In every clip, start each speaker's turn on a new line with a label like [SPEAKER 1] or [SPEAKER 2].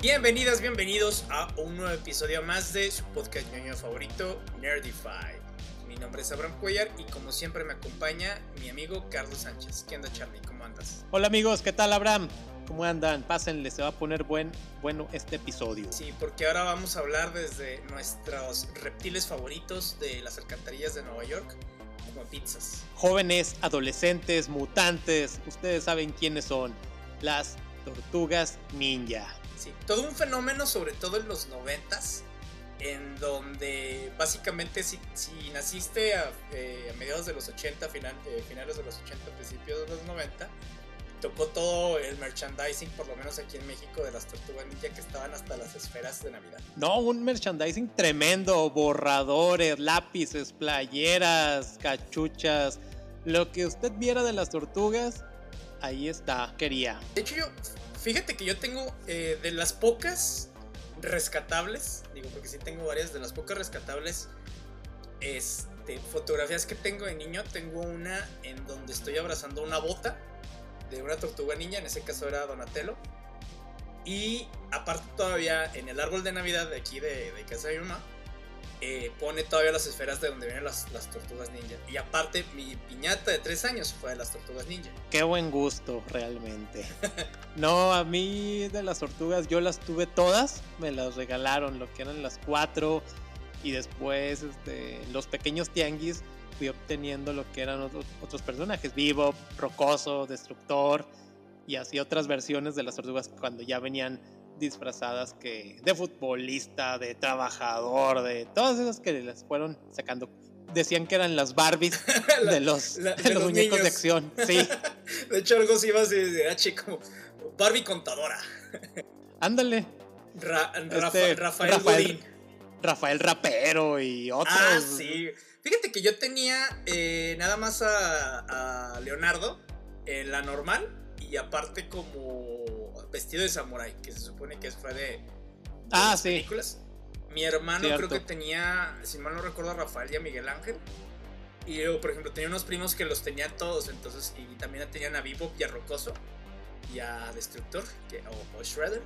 [SPEAKER 1] Bienvenidas, bienvenidos a un nuevo episodio más de su podcast ñoño favorito, Nerdify. Mi nombre es Abraham Cuellar y como siempre me acompaña mi amigo Carlos Sánchez. ¿Qué onda, Charlie? ¿Cómo andas?
[SPEAKER 2] Hola amigos, ¿qué tal Abraham? ¿Cómo andan? Pásenle, se va a poner buen, bueno este episodio.
[SPEAKER 1] Sí, porque ahora vamos a hablar desde nuestros reptiles favoritos de las alcantarillas de Nueva York, como pizzas.
[SPEAKER 2] Jóvenes, adolescentes, mutantes, ustedes saben quiénes son. Las tortugas ninja.
[SPEAKER 1] Sí, todo un fenómeno, sobre todo en los noventas, en donde básicamente si, si naciste a, eh, a, mediados de los 80, final, eh, finales de los 80, principios de los 90, tocó todo el merchandising, por lo menos aquí en México, de las tortugas ninja que estaban hasta las esferas de Navidad.
[SPEAKER 2] No, un merchandising tremendo, borradores, lápices, playeras, cachuchas, lo que usted viera de las tortugas, ahí está, quería.
[SPEAKER 1] De hecho yo, fíjate que yo tengo eh, de las pocas rescatables, digo porque sí tengo varias de las pocas rescatables, este, fotografías que tengo de niño, tengo una en donde estoy abrazando una bota de una tortuga niña, en ese caso era Donatello. Y aparte todavía en el árbol de Navidad de aquí de, de casa de mi mamá, eh, pone todavía las esferas de donde vienen las, las, tortugas ninja. Y aparte mi piñata de tres años fue de las tortugas ninja.
[SPEAKER 2] Qué buen gusto, realmente. no, a mí de las tortugas yo las tuve todas, me las regalaron, lo que eran las cuatro. Y después este, los pequeños tianguis fui obteniendo lo que eran otros, otros personajes, Vivo, Rocoso, Destructor y así otras versiones de las tortugas cuando ya venían disfrazadas que de futbolista, de trabajador, de todas esas que les fueron sacando. Decían que eran las Barbies la, de los,
[SPEAKER 1] la,
[SPEAKER 2] de los,
[SPEAKER 1] los
[SPEAKER 2] muñecos
[SPEAKER 1] niños.
[SPEAKER 2] de acción. Sí.
[SPEAKER 1] de hecho, algo así más de H como Barbie contadora.
[SPEAKER 2] Ándale.
[SPEAKER 1] Ra Rafa este, Rafael, Rafael Godín.
[SPEAKER 2] Rafael Rapero y otros.
[SPEAKER 1] Ah, sí. Fíjate que yo tenía eh, nada más a, a Leonardo en la normal y aparte como vestido de samurái, que se supone que fue de, de
[SPEAKER 2] ah, sí.
[SPEAKER 1] películas. Mi hermano
[SPEAKER 2] Cierto.
[SPEAKER 1] creo que tenía, si mal no recuerdo, a Rafael y a Miguel Ángel. Y yo, por ejemplo, tenía unos primos que los tenían todos, entonces, y también tenían a Vivo y a Rocoso y a Destructor, que, o, o Shredder.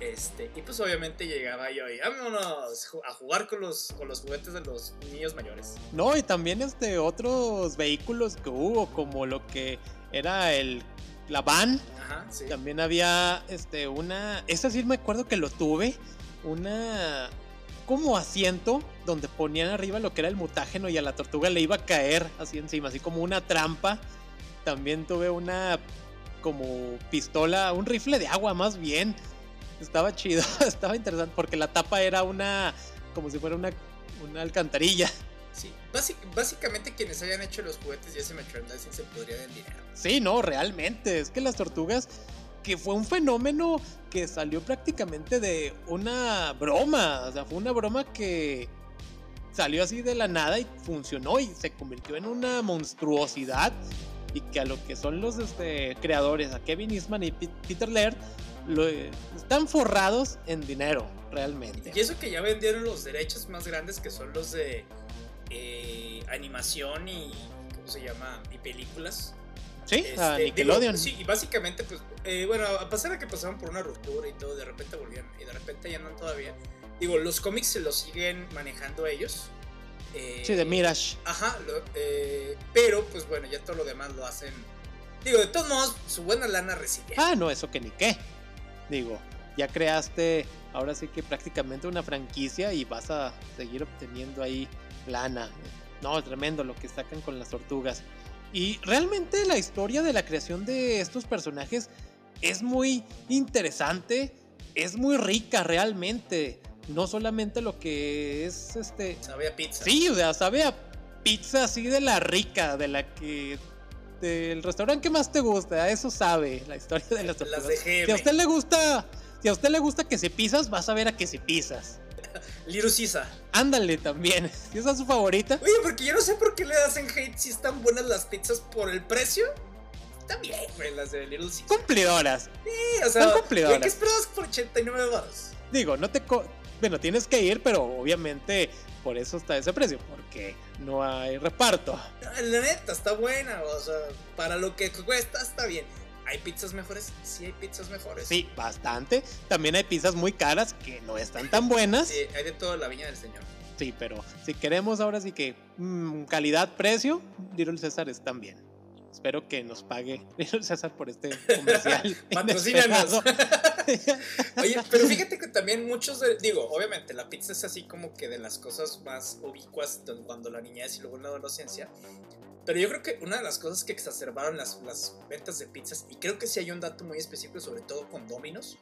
[SPEAKER 1] Este, y pues obviamente llegaba yo y vámonos a jugar con los, con los juguetes de los niños mayores.
[SPEAKER 2] No, y también este, otros vehículos que hubo, como lo que era el la van.
[SPEAKER 1] Ajá, sí.
[SPEAKER 2] También había este una, esa sí me acuerdo que lo tuve, una como asiento donde ponían arriba lo que era el mutágeno y a la tortuga le iba a caer así encima, así como una trampa. También tuve una como pistola, un rifle de agua más bien. Estaba chido, estaba interesante porque la tapa era una como si fuera una, una alcantarilla.
[SPEAKER 1] Básic básicamente quienes hayan hecho los juguetes y ese merchandising se podría dinero.
[SPEAKER 2] Sí, no, realmente. Es que las tortugas, que fue un fenómeno que salió prácticamente de una broma. O sea, fue una broma que salió así de la nada y funcionó y se convirtió en una monstruosidad. Y que a lo que son los este, creadores, a Kevin Eastman y Peter Laird, lo, están forrados en dinero, realmente.
[SPEAKER 1] Y eso que ya vendieron los derechos más grandes que son los de eh, animación y ¿cómo se llama? y películas.
[SPEAKER 2] Sí, este, a Nickelodeon.
[SPEAKER 1] Digo, sí, y básicamente, pues, eh, bueno, a pesar de que pasaron por una ruptura y todo, de repente volvieron y de repente ya andan todavía. Digo, los cómics se los siguen manejando ellos.
[SPEAKER 2] Eh, sí, de Mirage.
[SPEAKER 1] Ajá, lo, eh, pero pues bueno, ya todo lo demás lo hacen. Digo, de todos modos, su buena lana recibe.
[SPEAKER 2] Ah, no, eso que ni qué. Digo, ya creaste ahora sí que prácticamente una franquicia y vas a seguir obteniendo ahí lana. No, tremendo lo que sacan con las tortugas. Y realmente la historia de la creación de estos personajes es muy interesante, es muy rica realmente. No solamente lo que es este.
[SPEAKER 1] Sabe a pizza.
[SPEAKER 2] Sí, o sea, sabe a pizza así de la rica, de la que. Del restaurante que más te gusta, eso sabe la historia de las tortugas.
[SPEAKER 1] Las de
[SPEAKER 2] si a usted le gusta. Si a usted le gusta que se pisas, vas a ver a que se pisas.
[SPEAKER 1] Little Sisa.
[SPEAKER 2] Ándale también. Esa es su favorita.
[SPEAKER 1] Oye, porque yo no sé por qué le hacen hate si están buenas las pizzas por el precio. Bien, güey, las de Little.
[SPEAKER 2] Cumplidoras.
[SPEAKER 1] Sí, o sea,
[SPEAKER 2] Son cumplidoras.
[SPEAKER 1] ¿qué esperabas por 89 baros?
[SPEAKER 2] Digo, no te. Bueno, tienes que ir, pero obviamente por eso está ese precio, porque no hay reparto.
[SPEAKER 1] La neta, está buena, o sea, para lo que cuesta está bien. ¿Hay pizzas mejores? Sí, hay pizzas mejores.
[SPEAKER 2] Sí, bastante. También hay pizzas muy caras que no están tan buenas.
[SPEAKER 1] Sí, hay de todo la viña del señor.
[SPEAKER 2] Sí, pero si queremos ahora sí que mm, calidad-precio, Little César es también. Espero que nos pague Little César por este comercial.
[SPEAKER 1] Patrocínanos. Oye, pero fíjate que también muchos, de- digo, obviamente la pizza es así como que de las cosas más ubicuas cuando la niñez y luego en la adolescencia. Pero yo creo que una de las cosas que exacerbaron las, las ventas de pizzas, y creo que sí hay un dato muy específico, sobre todo con Domino's,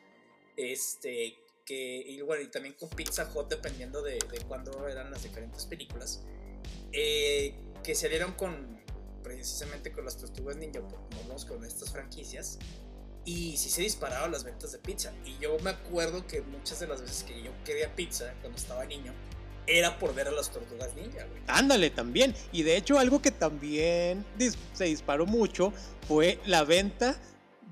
[SPEAKER 1] este, que, y bueno, y también con Pizza Hut, dependiendo de, de cuándo eran las diferentes películas, eh, que salieron con, precisamente con las tortugas ninja, como con estas franquicias, y sí se dispararon las ventas de pizza. Y yo me acuerdo que muchas de las veces que yo quería pizza cuando estaba niño, era por ver a las tortugas ninja, güey.
[SPEAKER 2] Ándale, también. Y de hecho, algo que también dis- se disparó mucho fue la venta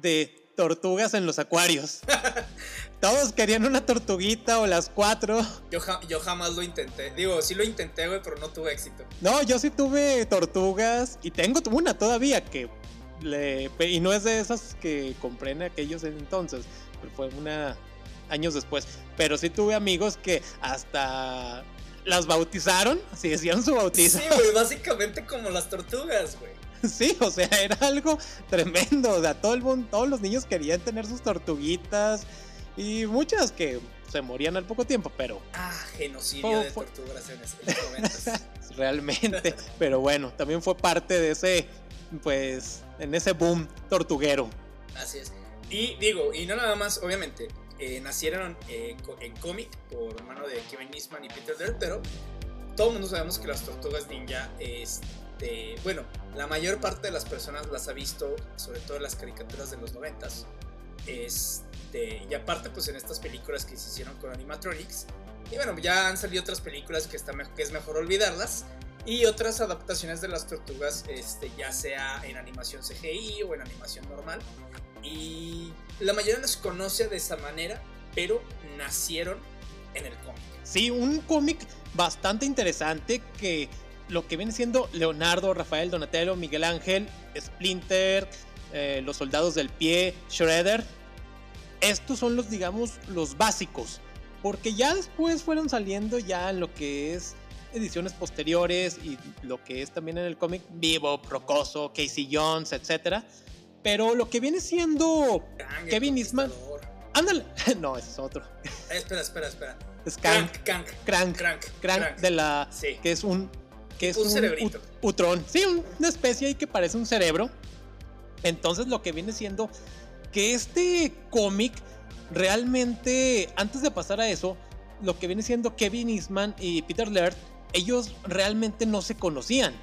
[SPEAKER 2] de tortugas en los acuarios. Todos querían una tortuguita o las cuatro.
[SPEAKER 1] Yo, ja- yo jamás lo intenté. Digo, sí lo intenté, güey, pero no tuve éxito.
[SPEAKER 2] No, yo sí tuve tortugas y tengo una todavía que le, y no es de esas que compré en aquellos entonces, pero fue una años después. Pero sí tuve amigos que hasta las bautizaron, así decían su bautizo.
[SPEAKER 1] Sí, güey, básicamente como las tortugas, güey.
[SPEAKER 2] Sí, o sea, era algo tremendo. O sea, todo el mundo, todos los niños querían tener sus tortuguitas y muchas que se morían al poco tiempo, pero
[SPEAKER 1] Ah, genocidio
[SPEAKER 2] Fue-
[SPEAKER 1] de tortugas en es- en los noventas.
[SPEAKER 2] realmente, pero bueno, también fue parte de ese, pues, en ese boom tortuguero.
[SPEAKER 1] Así es. Y digo, y no nada más, obviamente, eh, nacieron eh, en cómic por mano de Kevin Eastman y Peter Laird, pero todo el mundo sabemos que las tortugas ninja, este, bueno, la mayor parte de las personas las ha visto, sobre todo en las caricaturas de los noventas. Este, y aparte, pues en estas películas que se hicieron con animatronics. Y bueno, ya han salido otras películas que, está, que es mejor olvidarlas. Y otras adaptaciones de las tortugas, este, ya sea en animación CGI o en animación normal. Y la mayoría las conoce de esa manera, pero nacieron en el cómic.
[SPEAKER 2] Sí, un cómic bastante interesante que lo que viene siendo Leonardo, Rafael, Donatello, Miguel Ángel, Splinter, eh, los soldados del pie, Shredder. Estos son los, digamos, los básicos. Porque ya después fueron saliendo ya lo que es ediciones posteriores y lo que es también en el cómic Vivo, Procoso, Casey Jones, etc. Pero lo que viene siendo...
[SPEAKER 1] Kang,
[SPEAKER 2] Kevin Eastman. Ándale. No, ese es otro.
[SPEAKER 1] Eh, espera, espera, espera.
[SPEAKER 2] Es Crank.
[SPEAKER 1] Crank,
[SPEAKER 2] Crank.
[SPEAKER 1] Crank, Crank,
[SPEAKER 2] de la
[SPEAKER 1] Sí.
[SPEAKER 2] que es un que es
[SPEAKER 1] Un
[SPEAKER 2] un,
[SPEAKER 1] cerebrito.
[SPEAKER 2] ut- utrón, sí, un- una especie ahí que parece un cerebro. Entonces lo que viene siendo que este cómic realmente antes de pasar a eso, lo que viene siendo Kevin Eastman y Peter Laird, ellos realmente no se conocían.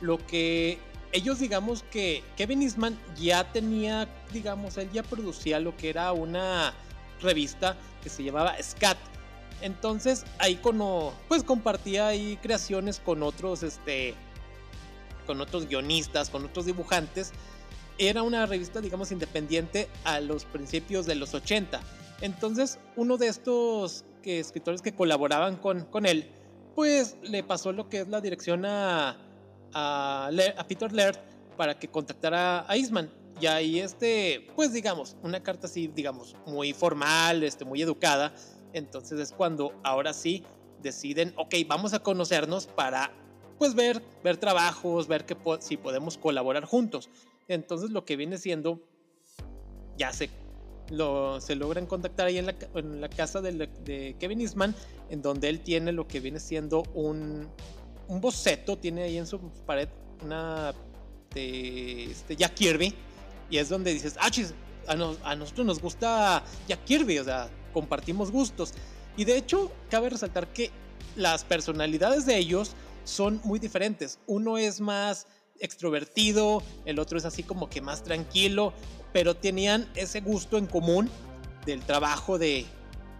[SPEAKER 2] Lo que ellos digamos que Kevin Eastman ya tenía, digamos, él ya producía lo que era una revista que se llamaba Scat. Entonces ahí como pues compartía ahí creaciones con otros este con otros guionistas, con otros dibujantes. Era una revista digamos independiente a los principios de los 80. Entonces uno de estos que, escritores que colaboraban con, con él pues le pasó lo que es la dirección a, a, Peter Laird para que contactara a Eastman. Y ahí, este, pues digamos, una carta así, digamos, muy formal, este, muy educada. Entonces es cuando ahora sí deciden, ok, vamos a conocernos para, pues ver, ver trabajos, ver que si podemos colaborar juntos. Entonces lo que viene siendo, ya se, lo, se logran contactar ahí en la, casa de, de Kevin Eastman, en donde él tiene lo que viene siendo un, un boceto, tiene ahí en su pared una de este, Jack Kirby, y es donde dices, ah, a, nos- a nosotros nos gusta Jack Kirby, o sea, compartimos gustos. Y de hecho, cabe resaltar que las personalidades de ellos son muy diferentes. Uno es más extrovertido, el otro es así como que más tranquilo, pero tenían ese gusto en común del trabajo de,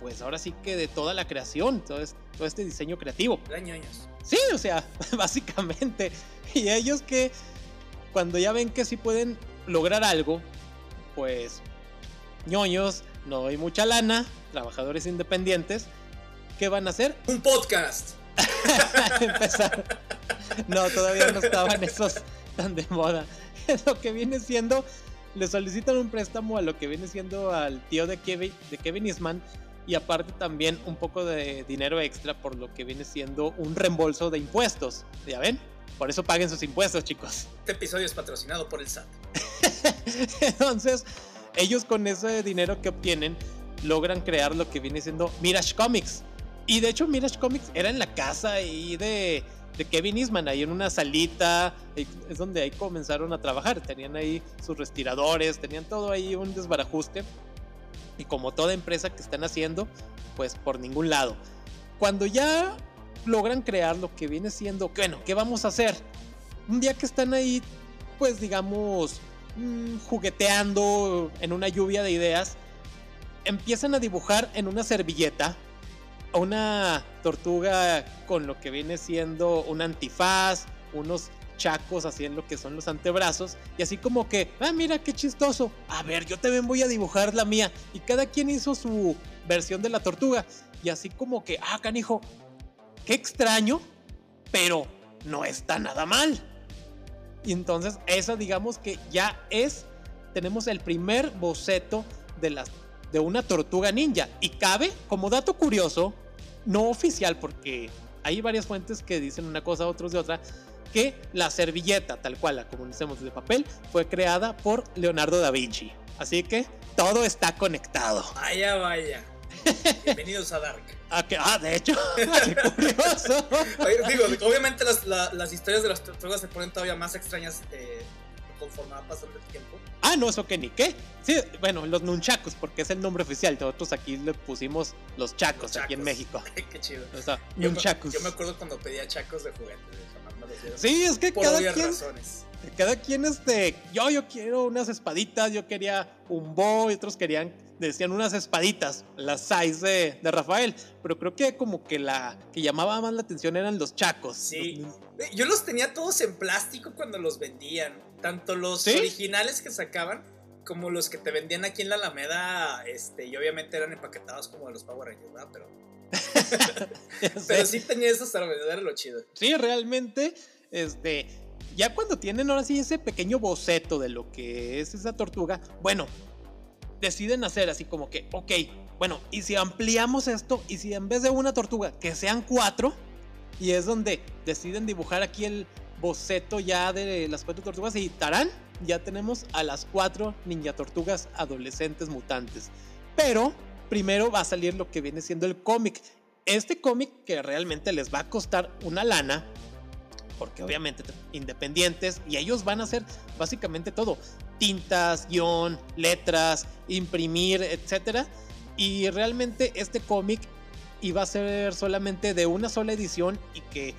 [SPEAKER 2] pues ahora sí que de toda la creación, todo, es- todo este diseño creativo.
[SPEAKER 1] Ñoños.
[SPEAKER 2] Sí, o sea, básicamente. Y ellos que cuando ya ven que sí pueden lograr algo, pues ñoños, no hay mucha lana, trabajadores independientes, ¿qué van a hacer?
[SPEAKER 1] Un podcast.
[SPEAKER 2] Empezar. No, todavía no estaban esos tan de moda. Lo que viene siendo le solicitan un préstamo a lo que viene siendo al tío de Kevin, de Kevin Eastman y aparte también un poco de dinero extra por lo que viene siendo un reembolso de impuestos. ¿Ya ven? Por eso paguen sus impuestos, chicos.
[SPEAKER 1] Este episodio es patrocinado por el SAT.
[SPEAKER 2] Entonces, ellos con ese dinero que obtienen logran crear lo que viene siendo Mirage Comics. Y de hecho Mirage Comics era en la casa ahí de, de Kevin Eastman, ahí en una salita, es donde ahí comenzaron a trabajar. Tenían ahí sus respiradores, tenían todo ahí un desbarajuste. Y como toda empresa que están haciendo, pues por ningún lado. Cuando ya logran crear lo que viene siendo, bueno, ¿qué vamos a hacer? Un día que están ahí, pues digamos, mm, jugueteando en una lluvia de ideas, empiezan a dibujar en una servilleta una tortuga con lo que viene siendo un antifaz, unos chacos así en lo que son los antebrazos y así como que, ah, mira qué chistoso, a ver, yo también voy a dibujar la mía y cada quien hizo su versión de la tortuga y así como que, ah, canijo, qué extraño, pero no está nada mal. Y entonces esa digamos que ya es, tenemos el primer boceto de, las, de una tortuga ninja. Y cabe, como dato curioso, no oficial, porque hay varias fuentes que dicen una cosa, otros de otra, que la servilleta, tal cual la conocemos de papel, fue creada por Leonardo da Vinci. Así que todo está conectado.
[SPEAKER 1] Vaya, vaya. Bienvenidos a Dark.
[SPEAKER 2] Ah, ah de hecho, qué curioso.
[SPEAKER 1] digo, obviamente las, las, historias de las tortugas se ponen todavía más extrañas eh, conforme va pasando el tiempo.
[SPEAKER 2] Ah, no, eso que ni qué. Sí, bueno, los nunchacos, porque es el nombre oficial. Nosotros aquí le pusimos los chacos, aquí en México.
[SPEAKER 1] qué chido.
[SPEAKER 2] O sea,
[SPEAKER 1] yo, yo, me acuerdo cuando pedía chacos de
[SPEAKER 2] Sí, es que cada quien. Cada quien, este. Yo, yo quiero unas espaditas, yo quería un bo, y otros querían decían unas espaditas, las size de, Rafael, pero creo que como que la que llamaba más la atención eran los chacos.
[SPEAKER 1] Sí, yo los tenía todos en plástico cuando los vendían, tanto los originales que sacaban como los que te vendían aquí en la Alameda, este, y obviamente eran empaquetados como de los Power Rangers, ¿verdad? Pero, pero sí tenía esos era lo chido.
[SPEAKER 2] Sí, realmente, este, ya cuando tienen ahora sí ese pequeño boceto de lo que es esa tortuga, bueno, deciden hacer así como que, ok, bueno, y si ampliamos esto, y si en vez de una tortuga, que sean cuatro, y es donde deciden dibujar aquí el boceto ya de las cuatro tortugas y tarán, ya tenemos a las cuatro ninja tortugas adolescentes mutantes. Pero primero va a salir lo que viene siendo el cómic. Este cómic que realmente les va a costar una lana, porque obviamente independientes y ellos van a hacer básicamente todo, tintas, guion, letras, imprimir, etcétera. Y realmente este cómic iba a ser solamente de una sola edición y que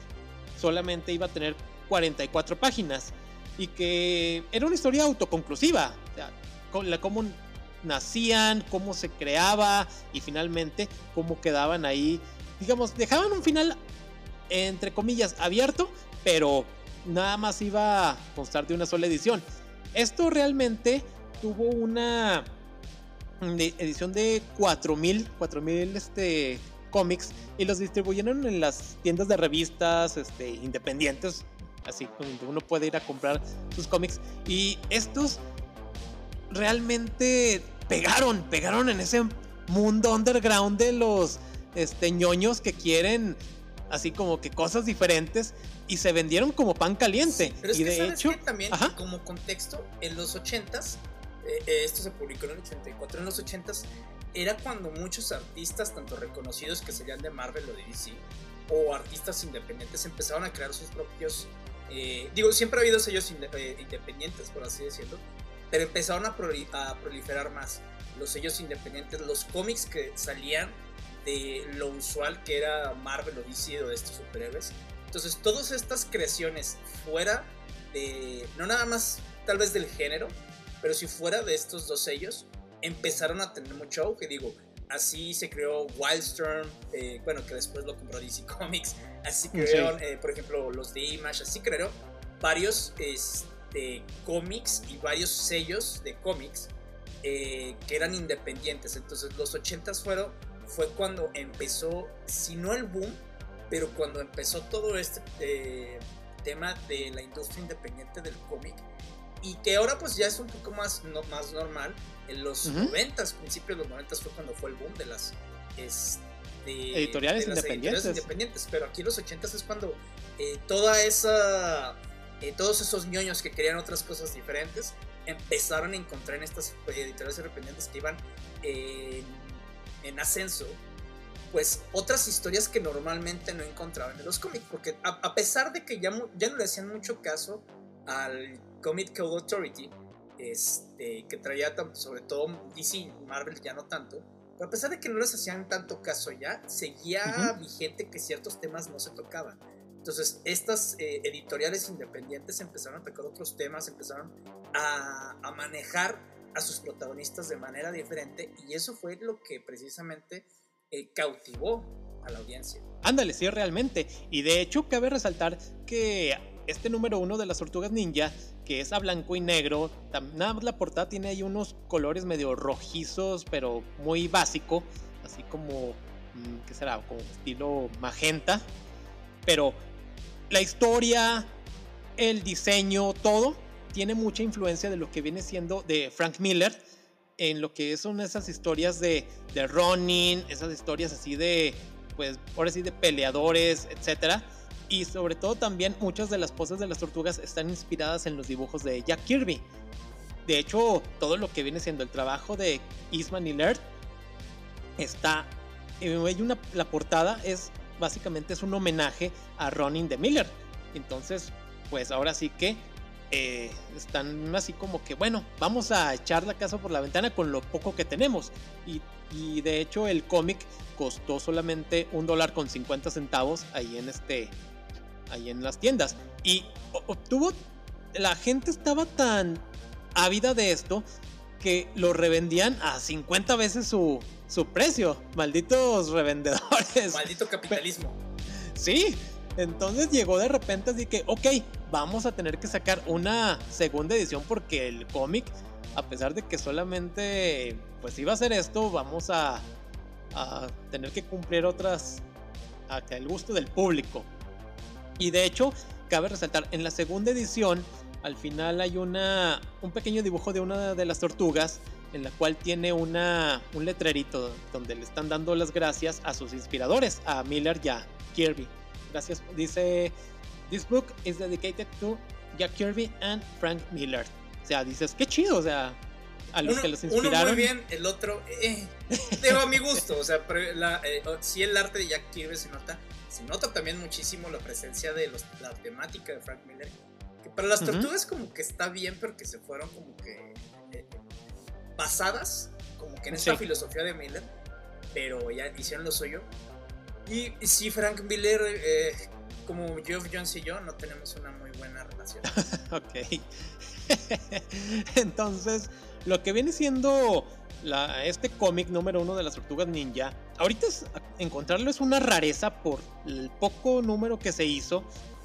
[SPEAKER 2] solamente iba a tener 44 páginas. Y que era una historia autoconclusiva, o sea, cómo nacían, cómo se creaba y finalmente cómo quedaban ahí, digamos, dejaban un final entre comillas abierto pero nada más iba a constar de una sola edición. Esto realmente tuvo una edición de 4000, 4000 este, cómics y los distribuyeron en las tiendas de revistas este, independientes, así donde uno puede ir a comprar sus cómics. Y estos realmente pegaron, pegaron en ese mundo underground de los este, ñoños que quieren así como que cosas diferentes y se vendieron como pan caliente.
[SPEAKER 1] pero es
[SPEAKER 2] y
[SPEAKER 1] que
[SPEAKER 2] de hecho,
[SPEAKER 1] también como contexto, en los 80s, eh, eh, esto se publicó en el 84, en los 80s era cuando muchos artistas, tanto reconocidos que serían de Marvel o de DC, o artistas independientes empezaron a crear sus propios... Eh, digo, siempre ha habido sellos independientes, por así decirlo, pero empezaron a, a proliferar más los sellos independientes, los cómics que salían de lo usual que era Marvel o DC o de estos superhéroes. Entonces, todas estas creaciones fuera de, no nada más tal vez del género, pero si fuera de estos dos sellos, empezaron a tener mucho auge. Digo, así se creó Wildstorm, eh, bueno, que después lo compró DC Comics, así crearon, eh, por ejemplo, los de Image, así creó varios este, cómics y varios sellos de cómics eh, que eran independientes. Entonces, los 80s fueron fue cuando empezó, si no el boom, pero cuando empezó todo este eh, tema de la industria independiente del cómic y que ahora pues ya es un poco más, no, más normal. En los noventas, principios de los noventas fue cuando fue el boom de las este,
[SPEAKER 2] editoriales, independientes.
[SPEAKER 1] independientes. Pero aquí en los ochentas es cuando eh, toda esa, eh, todos esos ñoños que querían otras cosas diferentes empezaron a encontrar en estas editoriales independientes que iban en ascenso pues otras historias que normalmente no encontraban en los cómics, porque a, pesar de que ya, ya no le hacían mucho caso al Comic Code Authority, este, que traía sobre todo DC, Marvel ya no tanto, pero a pesar de que no les hacían tanto caso ya, seguía vigente que ciertos temas no se tocaban. Entonces, estas eh, editoriales independientes empezaron a tocar otros temas, empezaron a, manejar a sus protagonistas de manera diferente y eso fue lo que precisamente eh, cautivó a la audiencia.
[SPEAKER 2] Ándale, sí, realmente. Y de hecho, cabe resaltar que este número uno de las tortugas ninja, que es a blanco y negro, nada más la portada tiene ahí unos colores medio rojizos, pero muy básico, así como, mm, ¿qué será? Como estilo magenta. Pero la historia, el diseño, todo tiene mucha influencia de lo que viene siendo de Frank Miller en lo que son esas historias de, de running, esas historias así de, pues, ahora sí, de peleadores, etcétera. Y sobre todo también muchas de las poses de las tortugas están inspiradas en los dibujos de Jack Kirby. De hecho, todo lo que viene siendo el trabajo de Eastman y Laird está. Eh, hay una, la portada es básicamente es un homenaje a Ronin de Miller. Entonces, pues ahora sí que eh, están así como que, bueno, vamos a echar la casa por la ventana con lo poco que tenemos. Y, de hecho el cómic costó solamente un dólar con 50 centavos ahí en este, ahí en las tiendas. Y obtuvo, la gente estaba tan ávida de esto que lo revendían a 50 veces su, su precio. Malditos revendedores.
[SPEAKER 1] Maldito capitalismo.
[SPEAKER 2] Sí, entonces llegó de repente así que, ok, vamos a tener que sacar una segunda edición porque el cómic, a pesar de que solamente pues iba a ser esto, vamos a, a tener que cumplir otras a el gusto del público. Y de hecho, cabe resaltar, en la segunda edición, al final hay una, un pequeño dibujo de una de las tortugas en la cual tiene una, un letrerito donde le están dando las gracias a sus inspiradores, a Miller y a Kirby. Gracias. Dice, this book is dedicated to Jack Kirby and Frank Miller. O sea, dices, qué chido, o sea, a los que los inspiraron.
[SPEAKER 1] Uno muy bien, el otro, eh, a mi gusto, o sea, la, eh, si el arte de Jack Kirby se nota, se nota también muchísimo la presencia de los, la temática de Frank Miller, que para las tortugas como que está bien, pero que se fueron como que basadas, como que en esta filosofía de Miller, pero ya hicieron lo suyo. Y, sí, Frank Miller, eh, como Geoff Jones y yo, no tenemos una muy buena relación.
[SPEAKER 2] ok. Entonces, lo que viene siendo la, este cómic número uno de las tortugas ninja, ahorita encontrarlo es una rareza por el poco número que se hizo.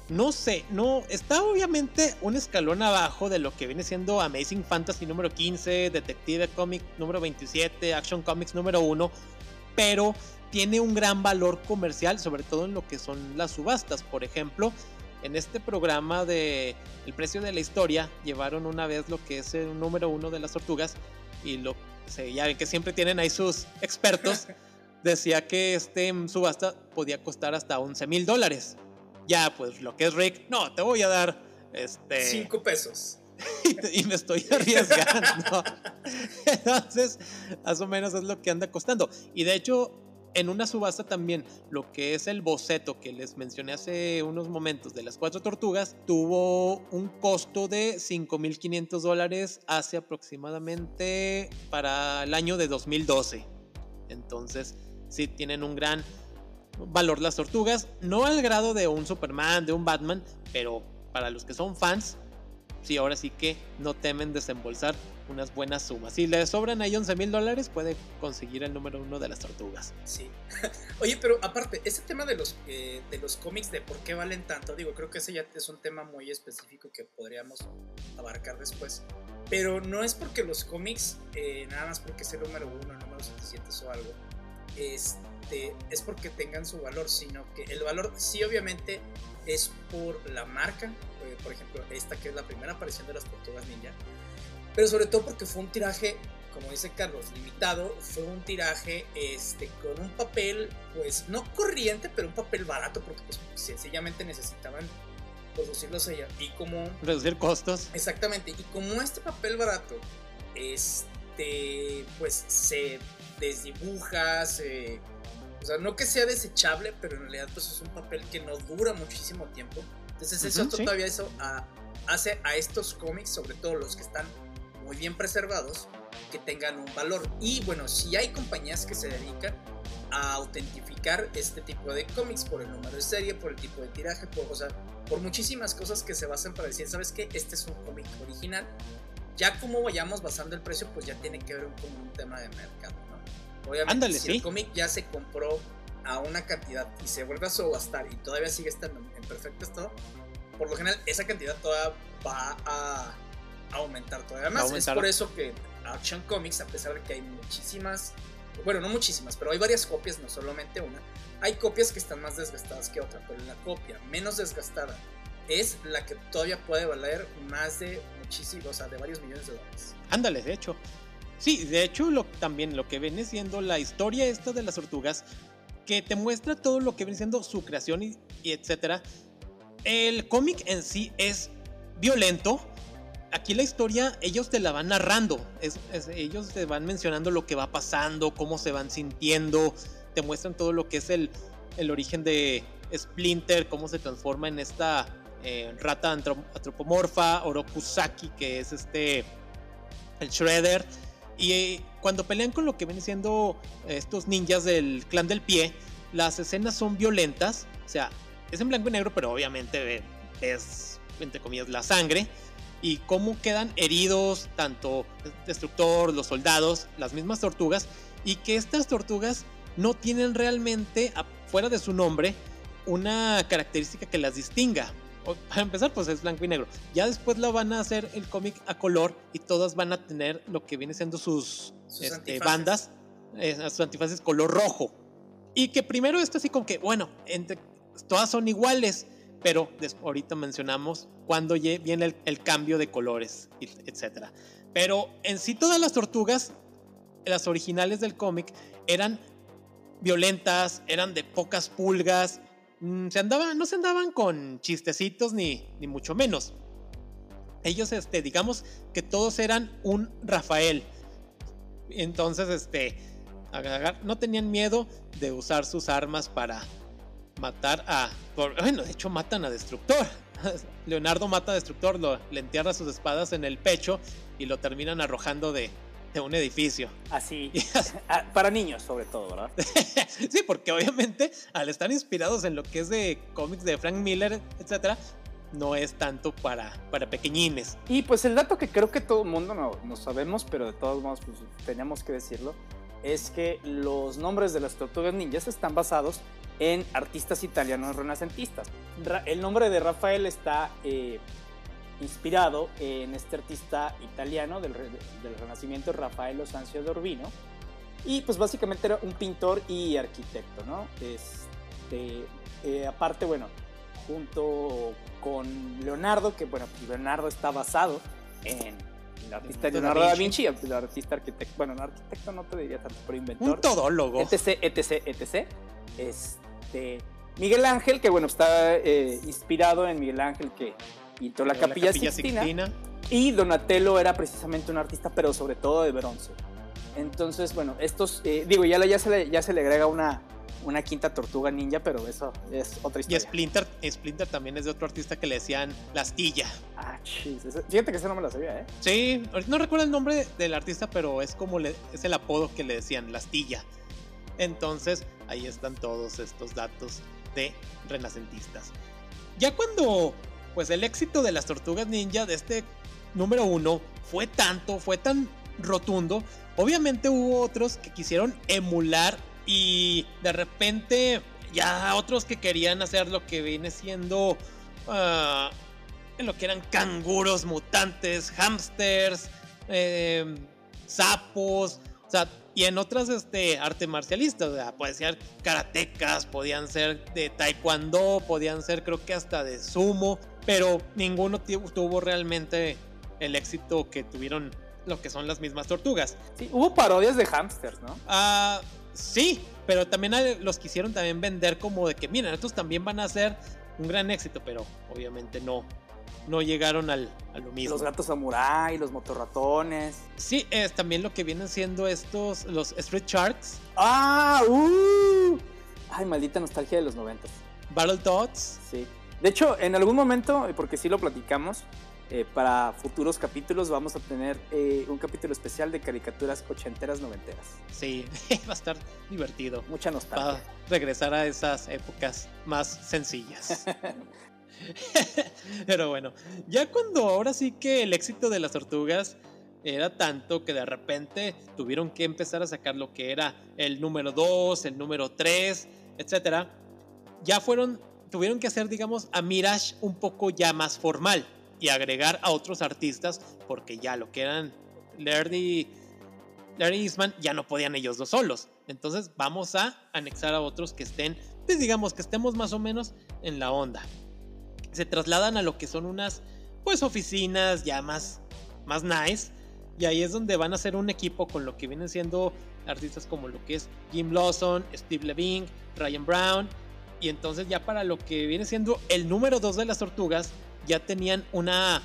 [SPEAKER 2] No sé, no, está obviamente un escalón abajo de lo que viene siendo Amazing Fantasy número 15, Detective Comic número 27, Action Comics número 1, pero tiene un gran valor comercial, sobre todo en lo que son las subastas. Por ejemplo, en este programa de El precio de la historia llevaron una vez lo que es el número uno de las tortugas y lo ya ven que siempre tienen ahí sus expertos. decía que este subasta podía costar hasta 11 mil dólares. Ya, pues lo que es Rick, no, te voy a dar este.
[SPEAKER 1] 5 pesos.
[SPEAKER 2] y, me estoy arriesgando. Entonces, más o menos es lo que anda costando. Y de hecho, en una subasta también lo que es el boceto que les mencioné hace unos momentos de las cuatro tortugas tuvo un costo de 5.500 dólares hace aproximadamente para el año de 2012. Entonces sí tienen un gran valor las tortugas, no al grado de un Superman, de un Batman, pero para los que son fans, sí, ahora sí que no temen desembolsar unas buenas sumas. Si le sobran ahí 11 mil dólares, puede conseguir el número uno de las tortugas.
[SPEAKER 1] Sí. Oye, pero aparte, ese tema de los, eh, de los cómics, de por qué valen tanto, digo, creo que ese ya es un tema muy específico que podríamos abarcar después. Pero no es porque los cómics, eh, nada más porque es el número uno, el número 77 o algo,
[SPEAKER 3] este, es porque tengan su valor, sino que el valor sí obviamente es por la marca, eh, por ejemplo, esta que es la primera aparición de las tortugas ninja, pero sobre todo porque fue un tiraje, como dice Carlos, limitado, fue un tiraje este, con un papel, pues no corriente, pero un papel barato, porque pues, sencillamente necesitaban producirlos allá. Y como...
[SPEAKER 2] Reducir costos.
[SPEAKER 3] Exactamente, y como este papel barato, este, pues se desdibuja, se... O sea, no que sea desechable, pero en realidad pues es un papel que no dura muchísimo tiempo. Entonces eso todavía eso hace a estos cómics, sobre todo los que están muy bien preservados, que tengan un valor. Y bueno, si hay compañías que se dedican a autentificar este tipo de cómics por el número de serie, por el tipo de tiraje, por, o sea, por muchísimas cosas que se basan para decir, ¿sabes qué? Este es un cómic original. Ya como vayamos basando el precio, pues ya tiene que ver con un tema de mercado, ¿no? Obviamente, si el cómic ya se compró a una cantidad y se vuelve a subastar y todavía sigue estando en perfecto estado, por lo general esa cantidad todavía va a aumentar todavía más. Es por eso que Action Comics, a pesar de que hay muchísimas, bueno, no muchísimas, pero hay varias copias, no solamente una, hay copias que están más desgastadas que otra, pero la copia menos desgastada es la que todavía puede valer más de muchísimos, o sea, de varios millones de dólares.
[SPEAKER 2] Ándale, de hecho. Sí, de hecho también lo que viene siendo la historia esta de las tortugas, que te muestra todo lo que viene siendo su creación y, etcétera. El cómic en sí es violento, aquí la historia ellos te la van narrando, ellos te van mencionando lo que va pasando, cómo se van sintiendo, te muestran todo lo que es el, el origen de Splinter, cómo se transforma en esta eh, rata antropomorfa, Orokusaki, que es este, el Shredder, y eh, cuando pelean con lo que vienen siendo estos ninjas del clan del pie, las escenas son violentas, o sea, es en blanco y negro, pero obviamente es, entre comillas, la sangre. Y cómo quedan heridos tanto el destructor, los soldados, las mismas tortugas, y que estas tortugas no tienen realmente, fuera de su nombre, una característica que las distinga. Para empezar, pues es blanco y negro. Ya después la van a hacer el cómic a color y todas van a tener lo que viene siendo sus, este, bandas, eh, sus antifaces color rojo. Y que primero esto así como que, bueno, entre, todas son iguales, pero ahorita mencionamos cuando viene el, cambio de colores, etc. Pero en sí todas las tortugas, las originales del cómic, eran violentas, eran de pocas pulgas, mm, se andaban, no se andaban con chistecitos ni, ni mucho menos. Ellos, este, digamos que todos eran un Rafael. Entonces, este, no tenían miedo de usar sus armas para matar a. bueno, de hecho matan a Destructor. Leonardo mata a Destructor, lo, le entierra sus espadas en el pecho y lo terminan arrojando de, de un edificio.
[SPEAKER 1] Así. Ah, para niños, sobre todo, ¿verdad?
[SPEAKER 2] sí, porque obviamente al estar inspirados en lo que es de cómics de Frank Miller, etcétera, no es tanto para, para pequeñines.
[SPEAKER 1] Y pues el dato que creo que todo el mundo no, no sabemos, pero de todos modos pues, tenemos que decirlo, es que los nombres de las tortugas ninjas están basados en artistas italianos renacentistas. el nombre de Rafael está eh, inspirado en este artista italiano del, Renacimiento, Rafaelo Sanzio d'Orbino, y pues básicamente era un pintor y arquitecto, ¿no? Este, eh, aparte, bueno, junto con Leonardo, que bueno, pues Leonardo está basado en el artista Leonardo da Vinci, el artista arquitecto, bueno, no arquitecto no te diría tanto, pero inventor.
[SPEAKER 2] Un todólogo.
[SPEAKER 1] Etc, etc, etc. Este, Miguel Ángel, que bueno, está eh, inspirado en Miguel Ángel que pintó la, Capilla, Sixtina, Y Donatello era precisamente un artista, pero sobre todo de bronce. Entonces, bueno, estos, eh, digo, ya, ya, se le, ya se le agrega una, una quinta tortuga ninja, pero eso es otra historia.
[SPEAKER 2] Y Splinter, Splinter también es de otro artista que le decían La Astilla.
[SPEAKER 1] Ah, chis. Fíjate que ese no me lo sabía, ¿eh?
[SPEAKER 2] Sí, no recuerdo el nombre del artista, pero es como le, es el apodo que le decían, La Astilla. Entonces, ahí están todos estos datos de renacentistas. Ya cuando, pues el éxito de las tortugas ninja de este número uno fue tanto, fue tan rotundo, obviamente hubo otros que quisieron emular y de repente ya otros que querían hacer lo que viene siendo uh, lo que eran canguros mutantes, hamsters, eh, sapos O sea, y en otras este, artes marcialistas, o sea, pueden ser karatecas, podían ser de taekwondo, podían ser creo que hasta de sumo, pero ninguno tuvo realmente el éxito que tuvieron lo que son las mismas tortugas.
[SPEAKER 1] Sí, hubo parodias de hamsters, ¿no?
[SPEAKER 2] Ah, sí, pero también los quisieron también vender como de que, miren, estos también van a ser un gran éxito, pero obviamente no, no llegaron al, a lo mismo.
[SPEAKER 1] Los gatos samurai, los motorratones.
[SPEAKER 2] Sí, es también lo que vienen siendo estos, los Street Sharks.
[SPEAKER 1] ¡Ah! ¡Uh! Ay, maldita nostalgia de los noventas.
[SPEAKER 2] Battletoads.
[SPEAKER 1] Sí. De hecho, en algún momento, porque sí lo platicamos, eh, para futuros capítulos vamos a tener eh, un capítulo especial de caricaturas ochenteras, noventeras.
[SPEAKER 2] Sí, va a estar divertido.
[SPEAKER 1] Mucha nostalgia.
[SPEAKER 2] Para regresar a esas épocas más sencillas. Pero bueno, ya cuando ahora sí que el éxito de las tortugas era tanto que de repente tuvieron que empezar a sacar lo que era el número 2, el número 3, etcétera, ya fueron tuvieron que hacer digamos a Mirage un poco ya más formal y agregar a otros artistas porque ya lo que eran Larry, Larry Eastman ya no podían ellos dos solos. Entonces vamos a anexar a otros que estén, pues digamos que estemos más o menos en la onda. Se trasladan a lo que son unas pues oficinas ya más, más nice. Y ahí es donde van a ser un equipo con lo que vienen siendo artistas como lo que es Jim Lawson, Steve Levine, Ryan Brown. Y entonces ya para lo que viene siendo el número 2 de las tortugas, ya tenían una,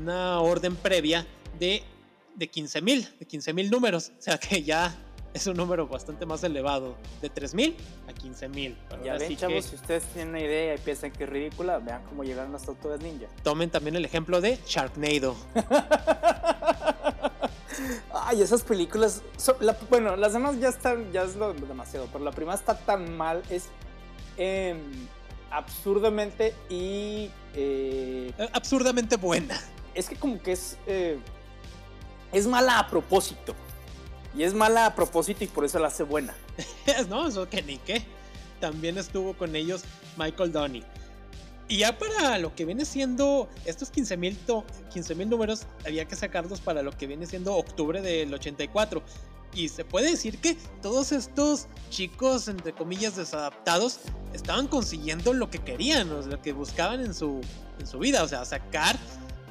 [SPEAKER 2] una orden previa de, de 15 mil, de 15 mil números. O sea que ya es un número bastante más elevado, de 3 mil a 15 mil.
[SPEAKER 1] Ya ven, chavos, si ustedes tienen una idea y piensan que es ridícula, vean cómo llegaron las tortugas ninja.
[SPEAKER 2] Tomen también el ejemplo de Sharknado.
[SPEAKER 1] Ay, esas películas. bueno, las demás ya están, ya es lo demasiado, pero la primera está tan mal, es. Em, absurdamente y...
[SPEAKER 2] Eh, absurdamente buena.
[SPEAKER 1] Es que como que es... Eh, es mala a propósito. Y es mala a propósito y por eso la hace buena.
[SPEAKER 2] no, eso que ni qué. También estuvo con ellos Michael Donny. Y ya para lo que viene siendo estos 15 mil 15, números, había que sacarlos para lo que viene siendo octubre del 84. Y se puede decir que todos estos chicos, entre comillas, desadaptados, estaban consiguiendo lo que querían, o lo que buscaban en su, en su vida, o sea, sacar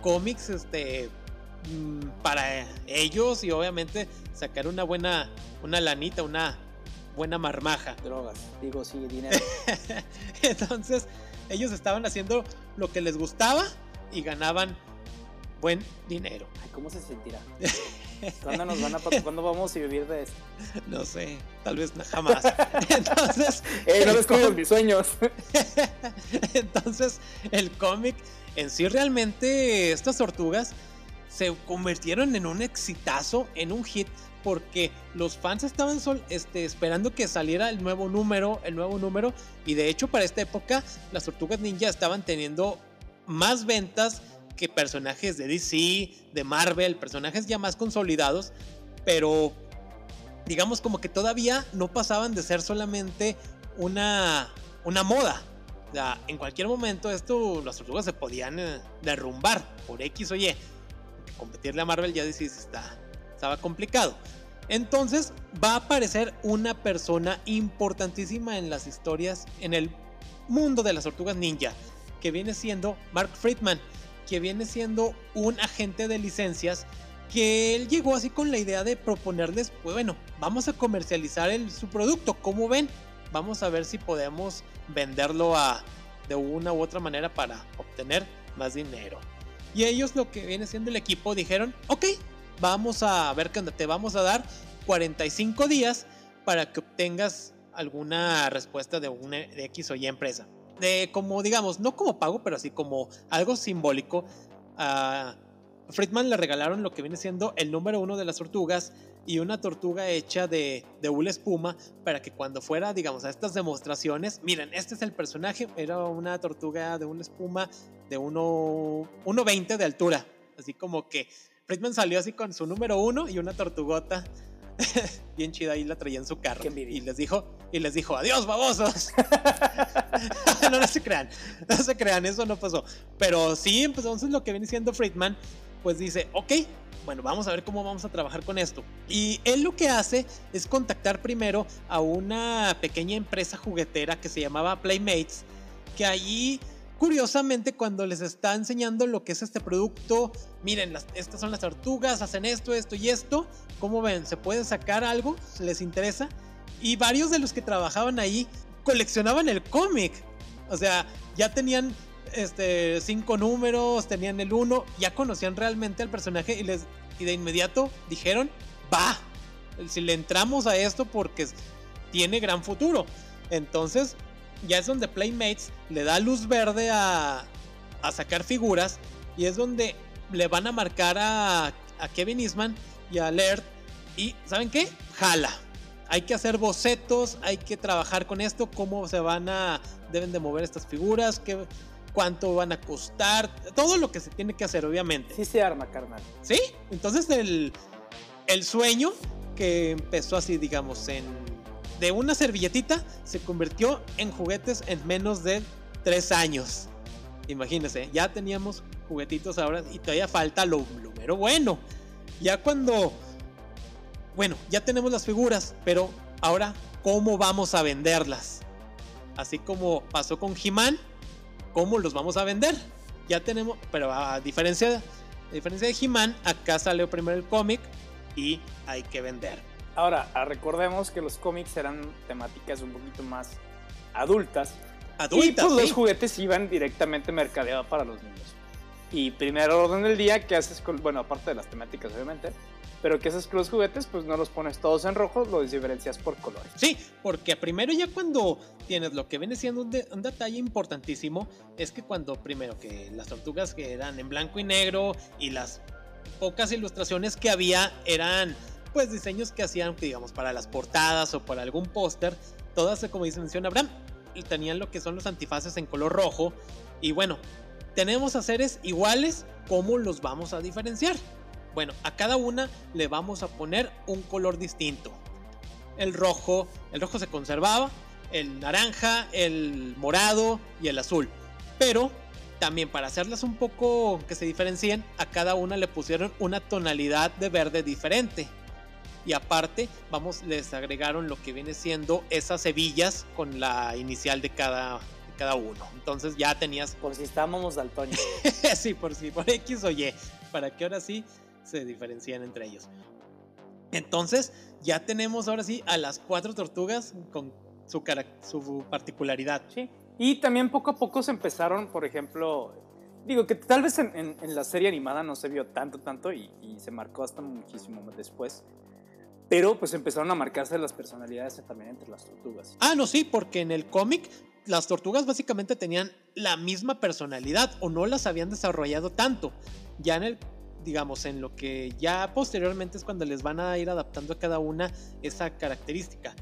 [SPEAKER 2] cómics este, mm, para ellos y obviamente sacar una buena, una lanita, una buena marmaja.
[SPEAKER 1] Drogas, digo, sí, dinero.
[SPEAKER 2] Entonces, ellos estaban haciendo lo que les gustaba y ganaban buen dinero.
[SPEAKER 1] Ay, ¿cómo se sentirá? ¿Cuándo, nos van a, ¿Cuándo vamos a vivir de esto?
[SPEAKER 2] No sé, tal vez jamás. Entonces.
[SPEAKER 1] Eh, no descubro mis sueños.
[SPEAKER 2] Entonces, el cómic en sí, realmente, estas tortugas se convirtieron en un exitazo, en un hit, porque los fans estaban sol, este, esperando que saliera el nuevo número, el nuevo número, y de hecho, para esta época, las tortugas ninja estaban teniendo más ventas que personajes de DC, de Marvel, personajes ya más consolidados, pero digamos como que todavía no pasaban de ser solamente una, una moda. O en cualquier momento esto, las tortugas se podían eh, derrumbar por X o Y. Competirle a Marvel ya DC está, estaba complicado. Entonces va a aparecer una persona importantísima en las historias, en el mundo de las tortugas ninja, que viene siendo Mark Friedman que viene siendo un agente de licencias que él llegó así con la idea de proponerles, pues bueno, vamos a comercializar su producto, ¿cómo ven? Vamos a ver si podemos venderlo a, de una u otra manera para obtener más dinero. Y ellos lo que viene siendo el equipo dijeron, ok, vamos a ver que te vamos a dar 45 días para que obtengas alguna respuesta de, una, X o Y empresa de como digamos, no como pago, pero así como algo simbólico. A Friedman le regalaron lo que viene siendo el número uno de las tortugas y una tortuga hecha de, de hula espuma para que cuando fuera, digamos, a estas demostraciones, miren, este es el personaje, era una tortuga de hula espuma de 1.20 de altura, así como que Friedman salió así con su número uno y una tortugota bien chida ahí la traía en su carro y les dijo y les dijo adiós babosos no, no se crean no se crean eso no pasó pero sí entonces lo que viene siendo Friedman pues dice, ok, bueno, vamos a ver cómo vamos a trabajar con esto. Y él lo que hace es contactar primero a una pequeña empresa juguetera que se llamaba Playmates, que allí curiosamente cuando les está enseñando lo que es este producto, miren, estas son las tortugas, hacen esto, esto y esto, ¿cómo ven? ¿Se puede sacar algo? ¿Les interesa? Y varios de los que trabajaban ahí coleccionaban el cómic. O sea, ya tenían este, cinco números, tenían el uno, ya conocían realmente al personaje y, les, y de inmediato dijeron, va, si le entramos a esto porque tiene gran futuro. Entonces, ya es donde Playmates le da luz verde a, a sacar figuras y es donde le van a marcar a, a Kevin Eastman y a Laird y ¿saben qué? Jala. Hay que hacer bocetos, hay que trabajar con esto, cómo se van a, deben de mover estas figuras, qué, cuánto van a costar, todo lo que se tiene que hacer, obviamente.
[SPEAKER 1] Sí se arma, carnal.
[SPEAKER 2] Sí, entonces el, el sueño que empezó así, digamos, en de una servilletita se convirtió en juguetes en menos de tres años. Imagínense, ya teníamos juguetitos ahora y todavía falta lo, lo mero bueno. Ya cuando, bueno, ya tenemos las figuras, pero ahora, ¿cómo vamos a venderlas? Así como pasó con He-Man, cómo los vamos a vender. Ya tenemos, pero a diferencia, a diferencia de He-Man, acá salió primero el cómic y hay que vender.
[SPEAKER 1] Ahora, ah, recordemos que los cómics eran temáticas un poquito más adultas.
[SPEAKER 2] Adultas.
[SPEAKER 1] Y pues los juguetes iban directamente mercadeados para los niños. Y primero orden del día, ¿qué haces con, bueno, aparte de las temáticas obviamente, pero que con los juguetes, pues no los pones todos en rojo, los diferencias por colores.
[SPEAKER 2] Sí, porque primero ya cuando tienes lo que viene siendo un, un, detalle importantísimo, es que cuando primero que las tortugas que eran en blanco y negro y las pocas ilustraciones que había eran pues diseños que hacían, digamos, para las portadas o para algún póster, todas, como dice menciona Abraham, tenían lo que son los antifaces en color rojo. Y bueno, tenemos a seres iguales, ¿cómo los vamos a diferenciar? Bueno, a cada una le vamos a poner un color distinto. El rojo, el rojo se conservaba, el naranja, el morado y el azul. Pero también para hacerlas un poco que se diferencien, a cada una le pusieron una tonalidad de verde diferente. Y aparte, vamos, les agregaron lo que viene siendo esas hebillas con la inicial de cada, de cada uno. Entonces ya tenías.
[SPEAKER 1] Por si estábamos daltónicos.
[SPEAKER 2] sí, por si, por X o Y. Para que ahora sí se diferencian entre ellos. Entonces, ya tenemos ahora sí a las cuatro tortugas con su, su particularidad.
[SPEAKER 1] Sí. Y también poco a poco se empezaron, por ejemplo, digo que tal vez en, en, en la serie animada no se vio tanto, tanto y, y, se marcó hasta muchísimo después. Pero pues empezaron a marcarse las personalidades también entre las tortugas.
[SPEAKER 2] Ah, no, sí, porque en el cómic las tortugas básicamente tenían la misma personalidad o no las habían desarrollado tanto. Ya en el digamos, en lo que ya posteriormente es cuando les van a ir adaptando a cada una esa característica.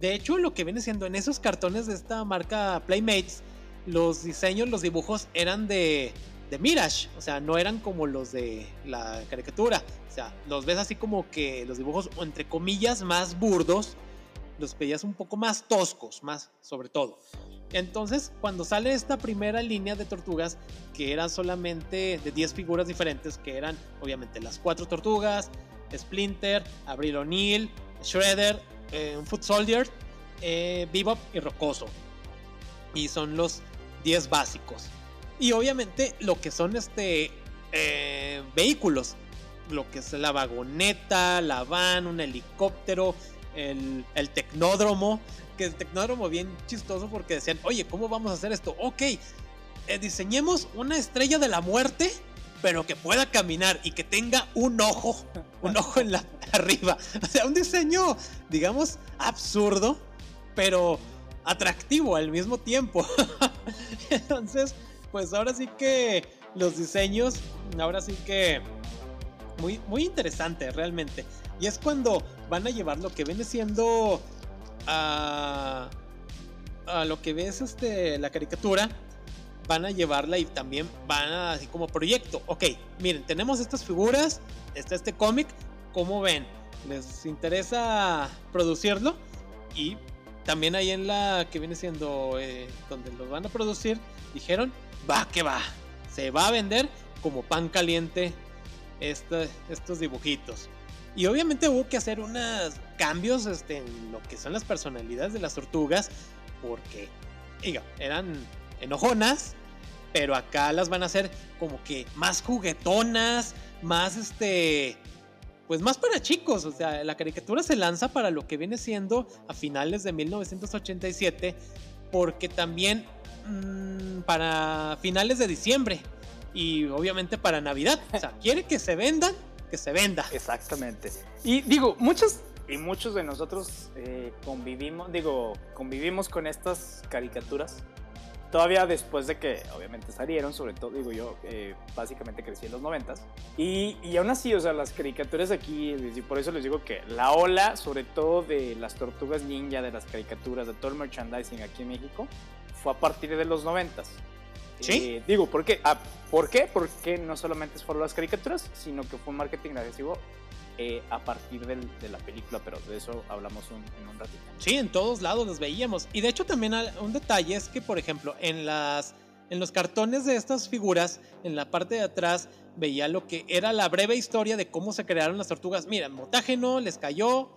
[SPEAKER 2] De hecho, lo que viene siendo en esos cartones de esta marca Playmates, los diseños, los dibujos eran de, Mirage, o sea, no eran como los de la caricatura. O sea, los ves así como que los dibujos, entre comillas, más burdos, los veías un poco más toscos, más sobre todo. Entonces, cuando sale esta primera línea de tortugas, que era solamente de 10 figuras diferentes, que eran obviamente las cuatro tortugas, Splinter, Abril O'Neill, Shredder, eh, Foot Soldier, eh, Bebop y Rocoso. Y son los 10 básicos. Y obviamente lo que son este eh, vehículos, lo que es la vagoneta, la van, un helicóptero, el, tecnódromo, que el tecnódromo bien chistoso porque decían, oye, ¿cómo vamos a hacer esto? Ok, eh, diseñemos una estrella de la muerte, pero que pueda caminar y que tenga un ojo, un ojo en la arriba. O sea, un diseño, digamos, absurdo, pero atractivo al mismo tiempo. Entonces, pues ahora sí que los diseños, ahora sí que muy, muy interesante realmente. Y es cuando van a llevar lo que viene siendo a, a lo que ves este, la caricatura, van a llevarla y también van a, así como proyecto. Ok, miren, tenemos estas figuras, está este cómic, ¿cómo ven? ¿Les interesa producirlo? Y también ahí en la que viene siendo eh, donde lo van a producir, dijeron, va que va, se va a vender como pan caliente estos dibujitos. Y obviamente hubo que hacer unos cambios este, en lo que son las personalidades de las tortugas, porque, eran enojonas, pero acá las van a hacer como que más juguetonas, más este, pues más para chicos. O sea, la caricatura se lanza para lo que viene siendo a finales de 1987, porque también mmm, para finales de diciembre y obviamente para Navidad. O sea, quiere que se vendan, que se venda.
[SPEAKER 1] Exactamente. Y digo, muchos y muchos de nosotros eh, convivimos, digo, convivimos con estas caricaturas. Todavía después de que obviamente salieron, sobre todo, digo yo, eh, básicamente crecí en los noventas. Y, y aún así, o sea, las caricaturas aquí, y por eso les digo que la ola, sobre todo de las tortugas ninja, de las caricaturas, de todo el merchandising aquí en México, fue a partir de los noventas.
[SPEAKER 2] ¿Sí?
[SPEAKER 1] Eh, digo, ¿por qué? Ah, ¿Por qué? Porque no solamente fueron las caricaturas, sino que fue un marketing agresivo eh, a partir del, de la película, pero de eso hablamos un, en un ratito.
[SPEAKER 2] Sí, en todos lados los veíamos. Y de hecho también un detalle es que, por ejemplo, en, las, en los cartones de estas figuras, en la parte de atrás, veía lo que era la breve historia de cómo se crearon las tortugas. Mira, motágeno les cayó,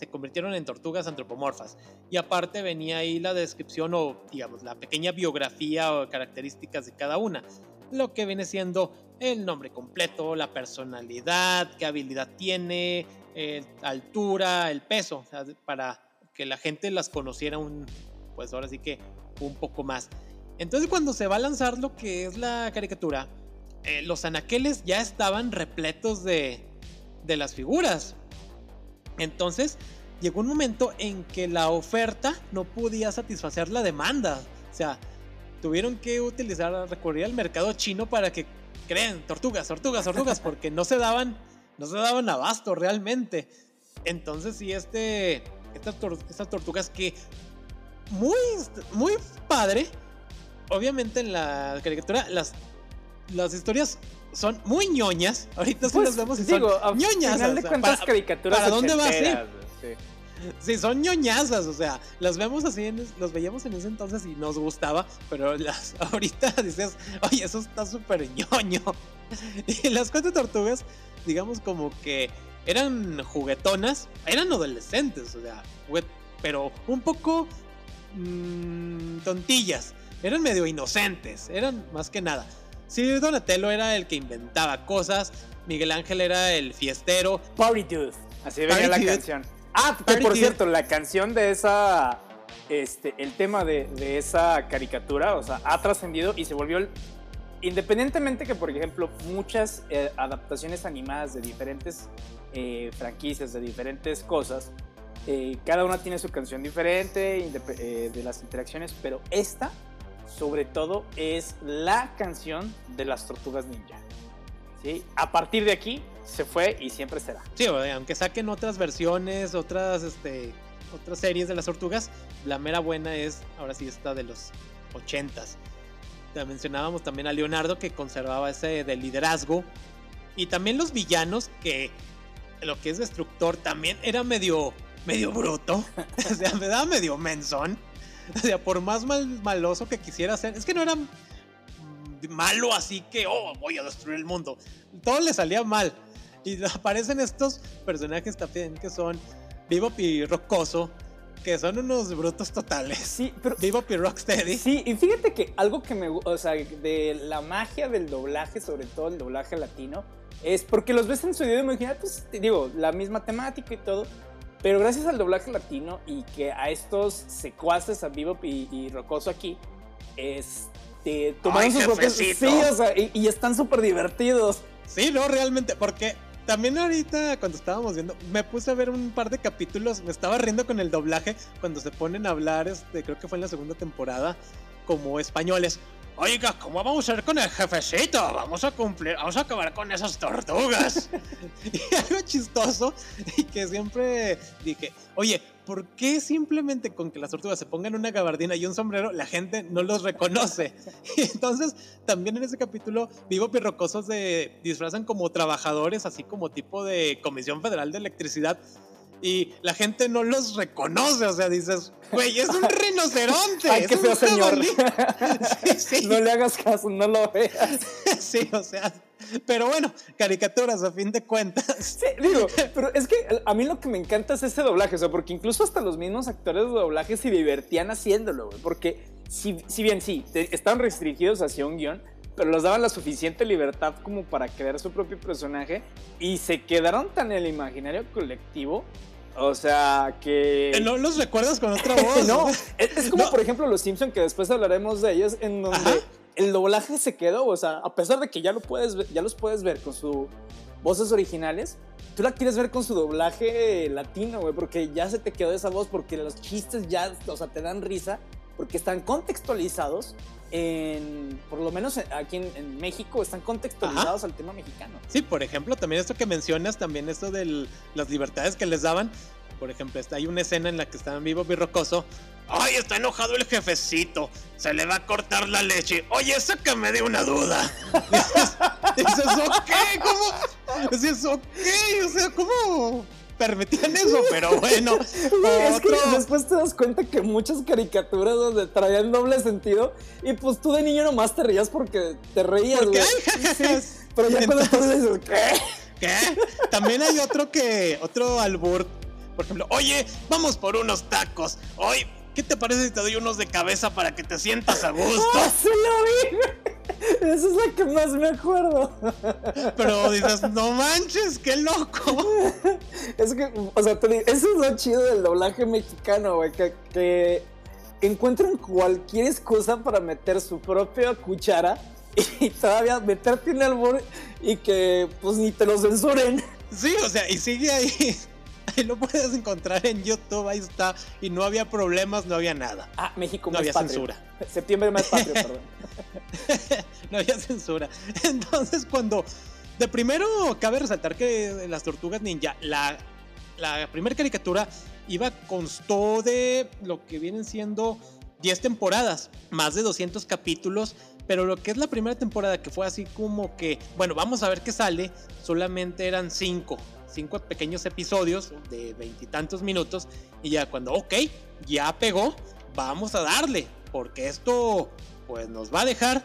[SPEAKER 2] se convirtieron en tortugas antropomorfas. Y aparte venía ahí la descripción o, digamos, la pequeña biografía o características de cada una. Lo que viene siendo el nombre completo, la personalidad, qué habilidad tiene, eh, altura, el peso, para que la gente las conociera un, pues ahora sí que un poco más. Entonces cuando se va a lanzar lo que es la caricatura, eh, los anaqueles ya estaban repletos de, de las figuras. Entonces llegó un momento en que la oferta no podía satisfacer la demanda. O sea, tuvieron que utilizar, recurrir al mercado chino para que creen tortugas, tortugas, tortugas, porque no se daban, no se daban abasto realmente. Entonces, sí, este, estas, estas tortugas que muy, muy padre. Obviamente en la caricatura las, las historias son muy ñoñas. Ahorita sí
[SPEAKER 1] Pues,
[SPEAKER 2] las vemos y
[SPEAKER 1] digo,
[SPEAKER 2] son ñoñas.
[SPEAKER 1] final de
[SPEAKER 2] o sea,
[SPEAKER 1] cuentas,
[SPEAKER 2] para-
[SPEAKER 1] caricaturas
[SPEAKER 2] ¿para dónde va? Sí.
[SPEAKER 1] ochenteras, sí.
[SPEAKER 2] Sí, son ñoñazas, o sea, las vemos así, en, los veíamos en ese entonces y nos gustaba, pero las ahorita dices, oye, eso está súper ñoño. Y las cuatro tortugas, digamos como que eran juguetonas, eran adolescentes, o sea, pero un poco mm, tontillas, eran medio inocentes, eran más que nada. Sí, Donatello era el que inventaba cosas, Miguel Ángel era el fiestero,
[SPEAKER 1] Party Dude. Así venía la
[SPEAKER 2] Party
[SPEAKER 1] canción. Ah, que
[SPEAKER 2] Party
[SPEAKER 1] por cierto, la canción de esa. Este, el tema de, de esa caricatura, o sea, ha trascendido y se volvió. el- independientemente que, por ejemplo, muchas eh, adaptaciones animadas de diferentes eh, franquicias, de diferentes cosas, eh, cada una tiene su canción diferente de las interacciones, pero esta, sobre todo, es la canción de las tortugas ninja. ¿sí? A partir de aquí se fue y siempre será.
[SPEAKER 2] Sí, aunque saquen otras versiones, otras, este, otras series de las tortugas, la mera buena es, ahora sí, esta de los ochentas. Ya mencionábamos también a Leonardo que conservaba ese de liderazgo. Y también los villanos que lo que es destructor también era medio, medio bruto. o sea, me daba medio menzón. O sea, por más mal, maloso que quisiera ser, es que no era malo así que, oh, voy a destruir el mundo. Todo le salía mal. Y aparecen estos personajes también que son Bebop y Rocoso, que son unos brutos totales.
[SPEAKER 1] Sí, pero
[SPEAKER 2] Bebop y Rocksteady.
[SPEAKER 1] Sí, y fíjate que algo que me gu- o sea, de la magia del doblaje, sobre todo el doblaje latino, es porque los ves en su idioma original, pues digo, la misma temática y todo, pero gracias al doblaje latino y que a estos secuaces, a Bebop y, y Rocoso aquí, este, tomaron
[SPEAKER 2] Ay,
[SPEAKER 1] sus propios... Sí, o sea, y, y están súper divertidos.
[SPEAKER 2] Sí, no, realmente, porque también ahorita cuando estábamos viendo, me puse a ver un par de capítulos, me estaba riendo con el doblaje cuando se ponen a hablar, este, creo que fue en la segunda temporada, como españoles. Oiga, ¿cómo vamos a ir con el jefecito? Vamos a cumplir, vamos a acabar con esas tortugas. y algo chistoso y que siempre dije, oye, ¿por qué simplemente con que las tortugas se pongan una gabardina y un sombrero la gente no los reconoce? Y entonces también en ese capítulo Vivo Pirrocosos se disfrazan como trabajadores, así como tipo de Comisión Federal de Electricidad. Y la gente no los reconoce, o sea, dices, güey, es un rinoceronte.
[SPEAKER 1] Ay, qué feo señor.
[SPEAKER 2] jabalí". Sí, sí.
[SPEAKER 1] No le hagas caso, no lo veas.
[SPEAKER 2] Sí, o sea, pero bueno, caricaturas a fin de cuentas.
[SPEAKER 1] Sí, digo, pero es que a mí lo que me encanta es ese doblaje, o sea, porque incluso hasta los mismos actores de doblaje se divertían haciéndolo, güey, porque si, si bien sí, te- estaban restringidos hacia un guion, pero les daban la suficiente libertad como para crear su propio personaje y se quedaron tan en el imaginario colectivo, o sea, que...
[SPEAKER 2] Eh, ¿No los recuerdas con otra voz?
[SPEAKER 1] no, es, es como
[SPEAKER 2] No.
[SPEAKER 1] por ejemplo los Simpson que después hablaremos de ellos en donde
[SPEAKER 2] Ajá.
[SPEAKER 1] el doblaje se quedó, o sea, a pesar de que ya lo puedes ver- ya los puedes ver con sus voces originales, tú la quieres ver con su doblaje latino, güey, porque ya se te quedó esa voz porque los chistes ya, o sea, te dan risa porque están contextualizados en por lo menos aquí en, en México están contextualizados al tema mexicano.
[SPEAKER 2] Sí, por ejemplo, también esto que mencionas, también esto de las libertades que les daban. Por ejemplo, está, hay una escena en la que está en vivo Birrocoso. ¡Ay, está enojado el jefecito! Se le va a cortar la leche. Oye, sácame de una duda. Dices, ok, ¿cómo? Dices, ok, o sea, ¿cómo permitían eso? Pero bueno,
[SPEAKER 1] Güey, es que después te das cuenta que muchas caricaturas donde traían doble sentido y pues tú de niño nomás te reías porque te reías, güey. Sí, pero ya cuando tú dices, ¿qué?
[SPEAKER 2] ¿Qué? También hay otro que, otro albur. Por ejemplo, oye, vamos por unos tacos. Hoy, ¿qué te parece si te doy unos de cabeza para que te sientas a gusto?
[SPEAKER 1] ¡Ah, sí lo vi! Esa es la que más me acuerdo.
[SPEAKER 2] Pero dices, no manches, qué loco.
[SPEAKER 1] Es que, o sea, te digo, eso es lo chido del doblaje mexicano, güey, que, que encuentran cualquier excusa para meter su propia cuchara y todavía meterte en el albur y que pues ni te lo censuren.
[SPEAKER 2] Sí, o sea, y sigue ahí. Ahí lo puedes encontrar en YouTube, ahí está. Y no había problemas, no había nada.
[SPEAKER 1] Ah, México
[SPEAKER 2] No
[SPEAKER 1] más
[SPEAKER 2] había
[SPEAKER 1] patrio.
[SPEAKER 2] censura.
[SPEAKER 1] Septiembre más patrio, perdón.
[SPEAKER 2] no había censura. Entonces, cuando. De primero, cabe resaltar que las tortugas ninja, la, la primera caricatura iba, constó de lo que vienen siendo 10 temporadas, más de 200 capítulos. Pero lo que es la primera temporada, que fue así como que, bueno, vamos a ver qué sale, solamente eran 5. Cinco pequeños episodios de veintitantos minutos. Y ya cuando, ok, ya pegó, vamos a darle. Porque esto, pues nos va a dejar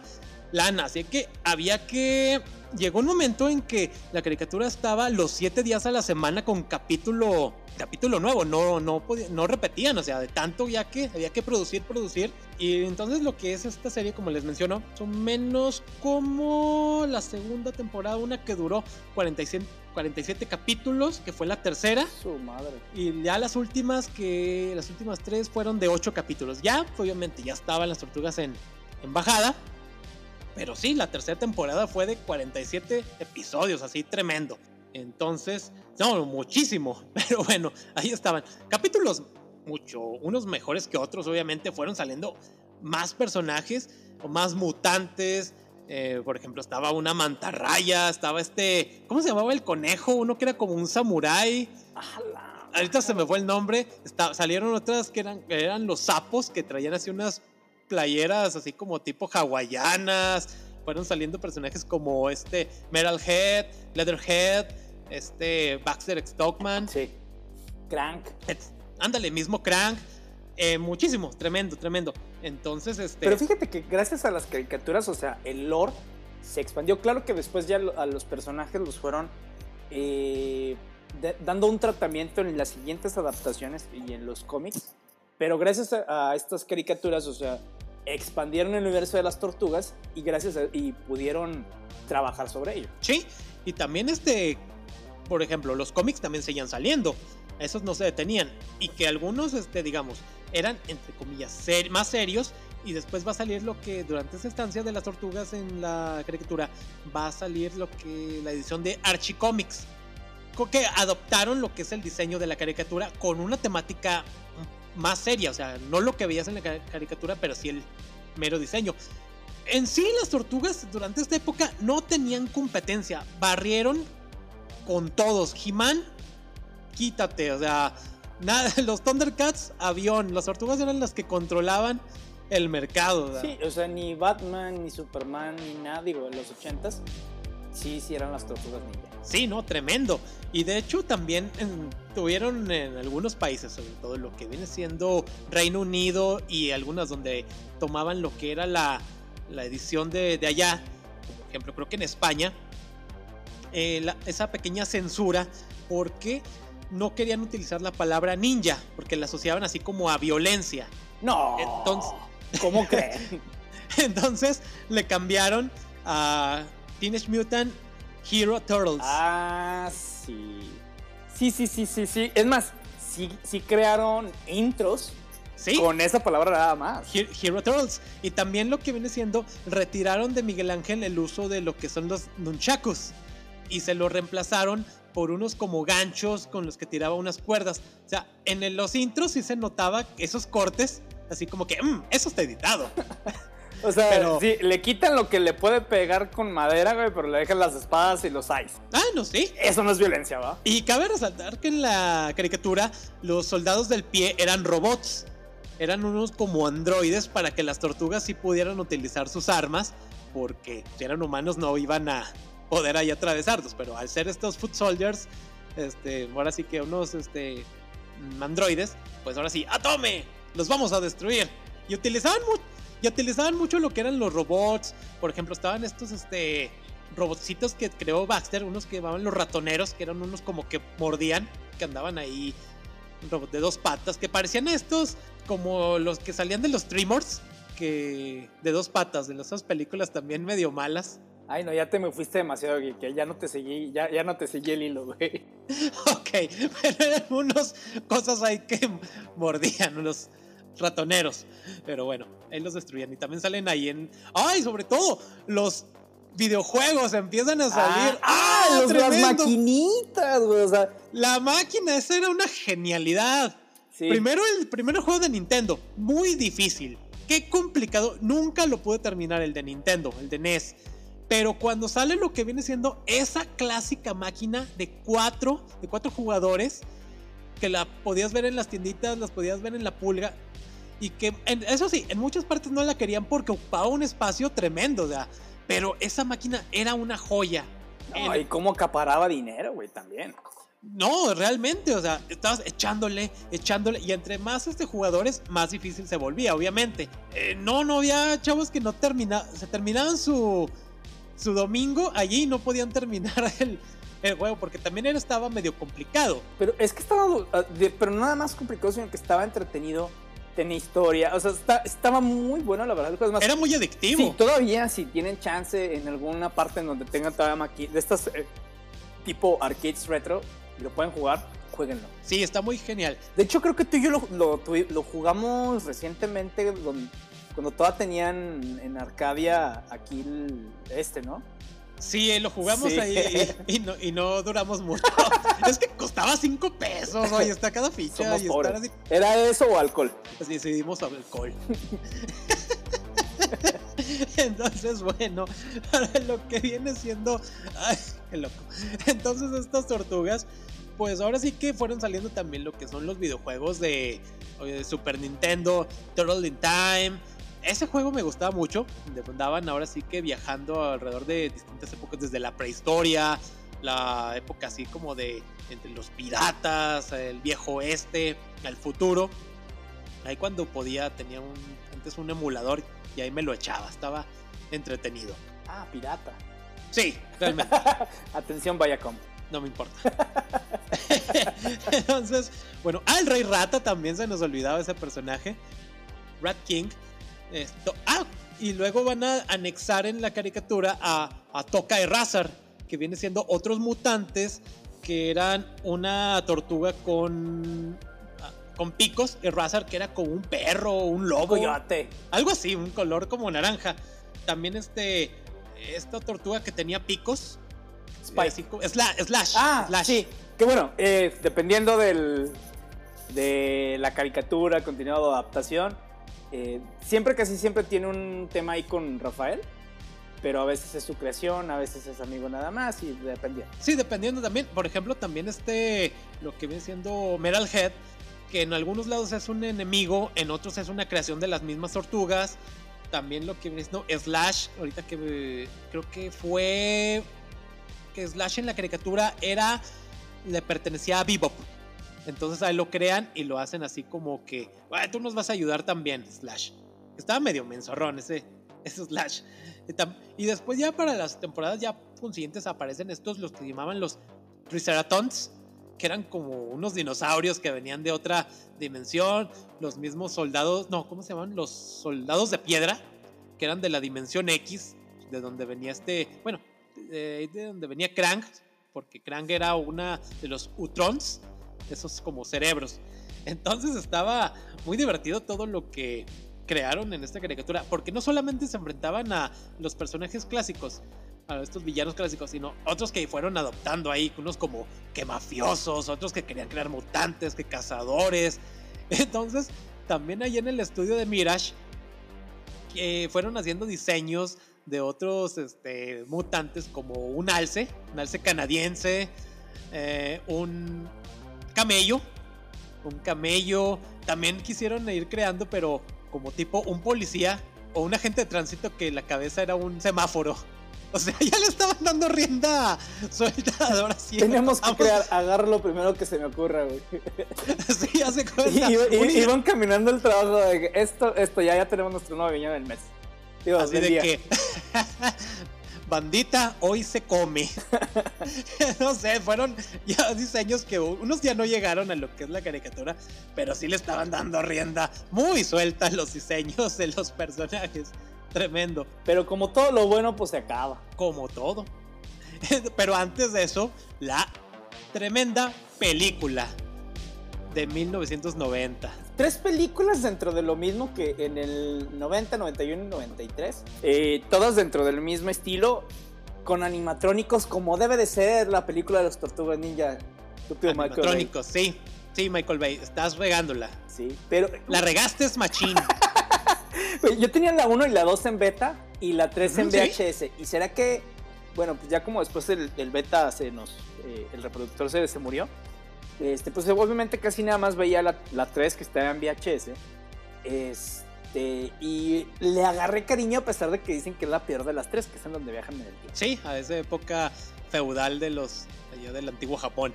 [SPEAKER 2] lana. Así que había que. Llegó un momento en que la caricatura estaba los siete días a la semana con capítulo. Capítulo nuevo, no, no, podía- no repetían, o sea, de tanto ya que había que producir, producir. Y entonces lo que es esta serie, como les menciono, son menos como la segunda temporada, una que duró 47, 47 capítulos, que fue la tercera.
[SPEAKER 1] Su madre.
[SPEAKER 2] Y ya las últimas que. Las últimas tres fueron de ocho capítulos. Ya, obviamente, ya estaban las tortugas en, en bajada. Pero sí, la tercera temporada fue de 47 episodios, así tremendo. Entonces, no, muchísimo. Pero bueno, ahí estaban. Capítulos mucho, unos mejores que otros, obviamente, fueron saliendo más personajes o más mutantes. Eh, por ejemplo, estaba una mantarraya, estaba este. ¿Cómo se llamaba el conejo? Uno que era como un samurái. Ahorita se me fue el nombre. Está- salieron otras que eran, que eran los sapos que traían así unas playeras así como tipo hawaianas. Fueron saliendo personajes como este Metalhead, Leatherhead, este Baxter Stockman.
[SPEAKER 1] Sí. Crank.
[SPEAKER 2] Ándale, mismo Crank. Eh, muchísimo, tremendo, tremendo. Entonces, este.
[SPEAKER 1] Pero fíjate que gracias a las caricaturas, o sea, el lore se expandió. Claro que después ya a los personajes los fueron eh, de- dando un tratamiento en las siguientes adaptaciones y en los cómics. Pero gracias a, a estas caricaturas, o sea, expandieron el universo de las tortugas y gracias a- y pudieron trabajar sobre ello.
[SPEAKER 2] Sí, y también este, por ejemplo, los cómics también seguían saliendo. Esos no se detenían. Y que algunos, este, digamos, eran, entre comillas, ser- más serios. Y después va a salir lo que durante esa estancia de las tortugas en la caricatura va a salir lo que la edición de Archie Comics. co- Que adoptaron lo que es el diseño de la caricatura con una temática más seria. O sea, no lo que veías en la ca- caricatura, pero sí el mero diseño. En sí, las tortugas durante esta época no tenían competencia. Barrieron con todos. He-Man, quítate. O sea, nada, los Thundercats, avión. Las tortugas eran las que controlaban el mercado.
[SPEAKER 1] Sí, o sea, ni Batman, ni Superman, ni nada, digo, en los ochentas, sí, sí eran las tortugas ninja.
[SPEAKER 2] Sí, no, tremendo. Y de hecho también en- tuvieron en algunos países, sobre todo lo que viene siendo Reino Unido y algunas donde tomaban lo que era la, la edición de, de allá. Por ejemplo, creo que en España, eh, la- esa pequeña censura porque no querían utilizar la palabra ninja, porque la asociaban así como a violencia.
[SPEAKER 1] No.
[SPEAKER 2] Entonces-
[SPEAKER 1] ¿Cómo creen?
[SPEAKER 2] Entonces le cambiaron a Teenage Mutant Hero Turtles.
[SPEAKER 1] ah, sí. Sí, sí, sí, sí, sí. Es más, sí, sí crearon intros
[SPEAKER 2] ¿Sí?
[SPEAKER 1] con esa palabra nada más.
[SPEAKER 2] He- Hero Turtles. Y también lo que viene siendo, retiraron de Miguel Ángel el uso de lo que son los nunchakus. Y se lo reemplazaron por unos como ganchos con los que tiraba unas cuerdas. O sea, en el- los intros sí se notaba esos cortes, así como que, "Mm, eso está editado.
[SPEAKER 1] O sea,
[SPEAKER 2] Pero-
[SPEAKER 1] sí, le quitan lo que le puede pegar con madera, güey, pero le dejan las espadas y los ice.
[SPEAKER 2] ah, no, sí.
[SPEAKER 1] Eso no es violencia, ¿va?
[SPEAKER 2] Y cabe resaltar que en la caricatura los soldados del pie eran robots. Eran unos como androides para que las tortugas sí pudieran utilizar sus armas. Porque si eran humanos no iban a poder ahí atravesarlos. Pero al ser estos foot soldiers, este, ahora sí que unos este, mm, androides, pues ahora sí, ¡atome! Los vamos a destruir. Y utilizaban, y utilizaban mucho lo que eran los robots. Por ejemplo, estaban estos este, robotcitos que creó Baxter, unos que llamaban los ratoneros, que eran unos como que mordían, que andaban ahí, un robot de dos patas, que parecían estos como los que salían de los Tremors, que de dos patas, de esas películas también medio malas.
[SPEAKER 1] Ay, no, ya te me fuiste demasiado, que ya no te seguí, ya, ya no te seguí el hilo, güey.
[SPEAKER 2] Ok, pero eran unos cosas ahí que mordían, unos ratoneros. Pero bueno, ahí los destruían. Y también salen ahí en. ¡Ay! Sobre todo, los videojuegos empiezan a salir.
[SPEAKER 1] ¡Ah! los, las maquinitas, güey, o sea.
[SPEAKER 2] La máquina, esa era una genialidad.
[SPEAKER 1] Sí.
[SPEAKER 2] Primero el primer juego de Nintendo, muy difícil. Qué complicado. Nunca lo pude terminar el de Nintendo, el de NES. Pero cuando sale lo que viene siendo esa clásica máquina de cuatro, de cuatro jugadores, que la podías ver en las tienditas, las podías ver en la pulga, y que, en- eso sí, en muchas partes no la querían porque ocupaba un espacio tremendo, o sea, pero esa máquina era una joya.
[SPEAKER 1] No,
[SPEAKER 2] El-
[SPEAKER 1] y cómo acaparaba dinero, güey, también.
[SPEAKER 2] no, realmente, o sea, estabas echándole, echándole, y entre más este jugadores, más difícil se volvía, obviamente. Eh, no, no había chavos que no terminaban, se terminaban su, su domingo allí no podían terminar el, el juego, porque también era, estaba medio complicado.
[SPEAKER 1] Pero es que estaba, ah, pero nada más complicado, sino que estaba entretenido, tenía historia, o sea, está- estaba muy bueno, la verdad.
[SPEAKER 2] Era muy adictivo.
[SPEAKER 1] Sí, todavía si tienen chance en alguna parte en donde tengan todavía maqui- de estas eh, tipo arcades retro y lo pueden jugar, jueguenlo.
[SPEAKER 2] Sí, está muy genial.
[SPEAKER 1] De hecho, creo que tú y yo lo, lo, lo jugamos recientemente don- cuando todavía tenían en Arcadia aquí el- este, ¿no?
[SPEAKER 2] Sí, eh, lo jugamos
[SPEAKER 1] Sí.
[SPEAKER 2] ahí y, y no, y no duramos mucho. es que costaba cinco pesos, oye, está cada ficha y así
[SPEAKER 1] ¿Era eso o alcohol?
[SPEAKER 2] Pues decidimos alcohol. Entonces, bueno, para lo que viene siendo. Ay, qué loco. Entonces, estas tortugas, pues ahora sí que fueron saliendo también lo que son los videojuegos de, de Super Nintendo, Turtle in Time. Ese juego me gustaba mucho. Andaban ahora sí que viajando alrededor de distintas épocas, desde la prehistoria, la época así como de entre los piratas, el viejo oeste, el futuro. Ahí cuando podía tenía un antes un emulador y ahí me lo echaba, estaba entretenido.
[SPEAKER 1] Ah, pirata.
[SPEAKER 2] Sí, realmente,
[SPEAKER 1] Atención, Viacom.
[SPEAKER 2] no me importa. Entonces, bueno, ah, el Rey Rata también se nos olvidaba ese personaje. Rat King. Esto, ah, y luego van a anexar en la caricatura a, a Toka y Razar, que viene siendo otros mutantes que eran una tortuga con ah, con picos y Razar que era como un perro, un lobo.
[SPEAKER 1] Coyote.
[SPEAKER 2] Algo así, un color como naranja. También este. Esta tortuga que tenía picos.
[SPEAKER 1] Spike.
[SPEAKER 2] así como- Sla- slash.
[SPEAKER 1] Ah,
[SPEAKER 2] slash.
[SPEAKER 1] sí. Que bueno, eh, dependiendo del, de la caricatura, continuado de adaptación, eh, siempre, casi siempre tiene un tema ahí con Rafael, pero a veces es su creación, a veces es amigo nada más y dependiendo.
[SPEAKER 2] Sí, dependiendo también. Por ejemplo, también este. Lo que viene siendo Metalhead. Que en algunos lados es un enemigo. En otros es una creación de las mismas tortugas. También lo que viene siendo Slash. Ahorita que eh, creo que fue. que Slash en la caricatura era, le pertenecía a Bebop. Entonces ahí lo crean y lo hacen así como que, "Bueno, tú nos vas a ayudar también, Slash. Estaba medio menzorrón ese, ese Slash. Y después ya para las temporadas ya consiguientes aparecen estos, los que llamaban los Triceratons, que eran como unos dinosaurios que venían de otra dimensión, los mismos soldados, no, ¿cómo se llaman? Los soldados de piedra, que eran de la dimensión X, de donde venía este, bueno, de, de donde venía Krang, porque Krang era una de los Utrons, esos como cerebros. Entonces estaba muy divertido todo lo que crearon en esta caricatura, porque no solamente se enfrentaban a los personajes clásicos, a estos villanos clásicos, sino otros que fueron adoptando ahí, unos como que mafiosos, otros que querían crear mutantes, que cazadores. Entonces, también ahí en el estudio de Mirage, que fueron haciendo diseños de otros este, mutantes como un alce, un alce canadiense, eh, un camello, un camello. También quisieron ir creando, pero como tipo un policía o un agente de tránsito que la cabeza era un semáforo. O sea, ya le estaban dando rienda suelta. Ahora sí.
[SPEAKER 1] Tenemos que crear, agarro lo primero que se me ocurra, güey.
[SPEAKER 2] Sí, ya se
[SPEAKER 1] Y,
[SPEAKER 2] cuenta.
[SPEAKER 1] y-
[SPEAKER 2] Un-
[SPEAKER 1] iban caminando el trabajo de que esto, esto, ya, ya tenemos nuestro nuevo villano del mes. Digo,
[SPEAKER 2] Así de
[SPEAKER 1] día.
[SPEAKER 2] que. Bandita, hoy se come. no sé, fueron ya diseños que unos ya no llegaron a lo que es la caricatura, pero sí le estaban dando rienda muy suelta a los diseños de los personajes. Tremendo,
[SPEAKER 1] Pero como todo lo bueno, pues se acaba.
[SPEAKER 2] como todo. pero antes de eso, la tremenda película de 1990.
[SPEAKER 1] Tres películas dentro de lo mismo que en el 90, 91 y 93. Eh, todas dentro del mismo estilo, con animatrónicos como debe de ser la película de los Tortugas Ninja.
[SPEAKER 2] Animatrónicos, sí. Sí, Michael Bay, estás regándola.
[SPEAKER 1] Sí, pero
[SPEAKER 2] La regaste es machín.
[SPEAKER 1] Yo tenía la 1 y la 2 en beta y la 3 en
[SPEAKER 2] sí.
[SPEAKER 1] VHS. ¿Y será que, bueno, pues ya como después el, el beta se nos, eh, el reproductor se, se murió, este, pues obviamente casi nada más veía la, la 3 que estaba en VHS. Este, y le agarré cariño a pesar de que dicen que es la peor de las tres, que es en donde viajan en el tiempo.
[SPEAKER 2] Sí, a esa época feudal de los allá del antiguo Japón.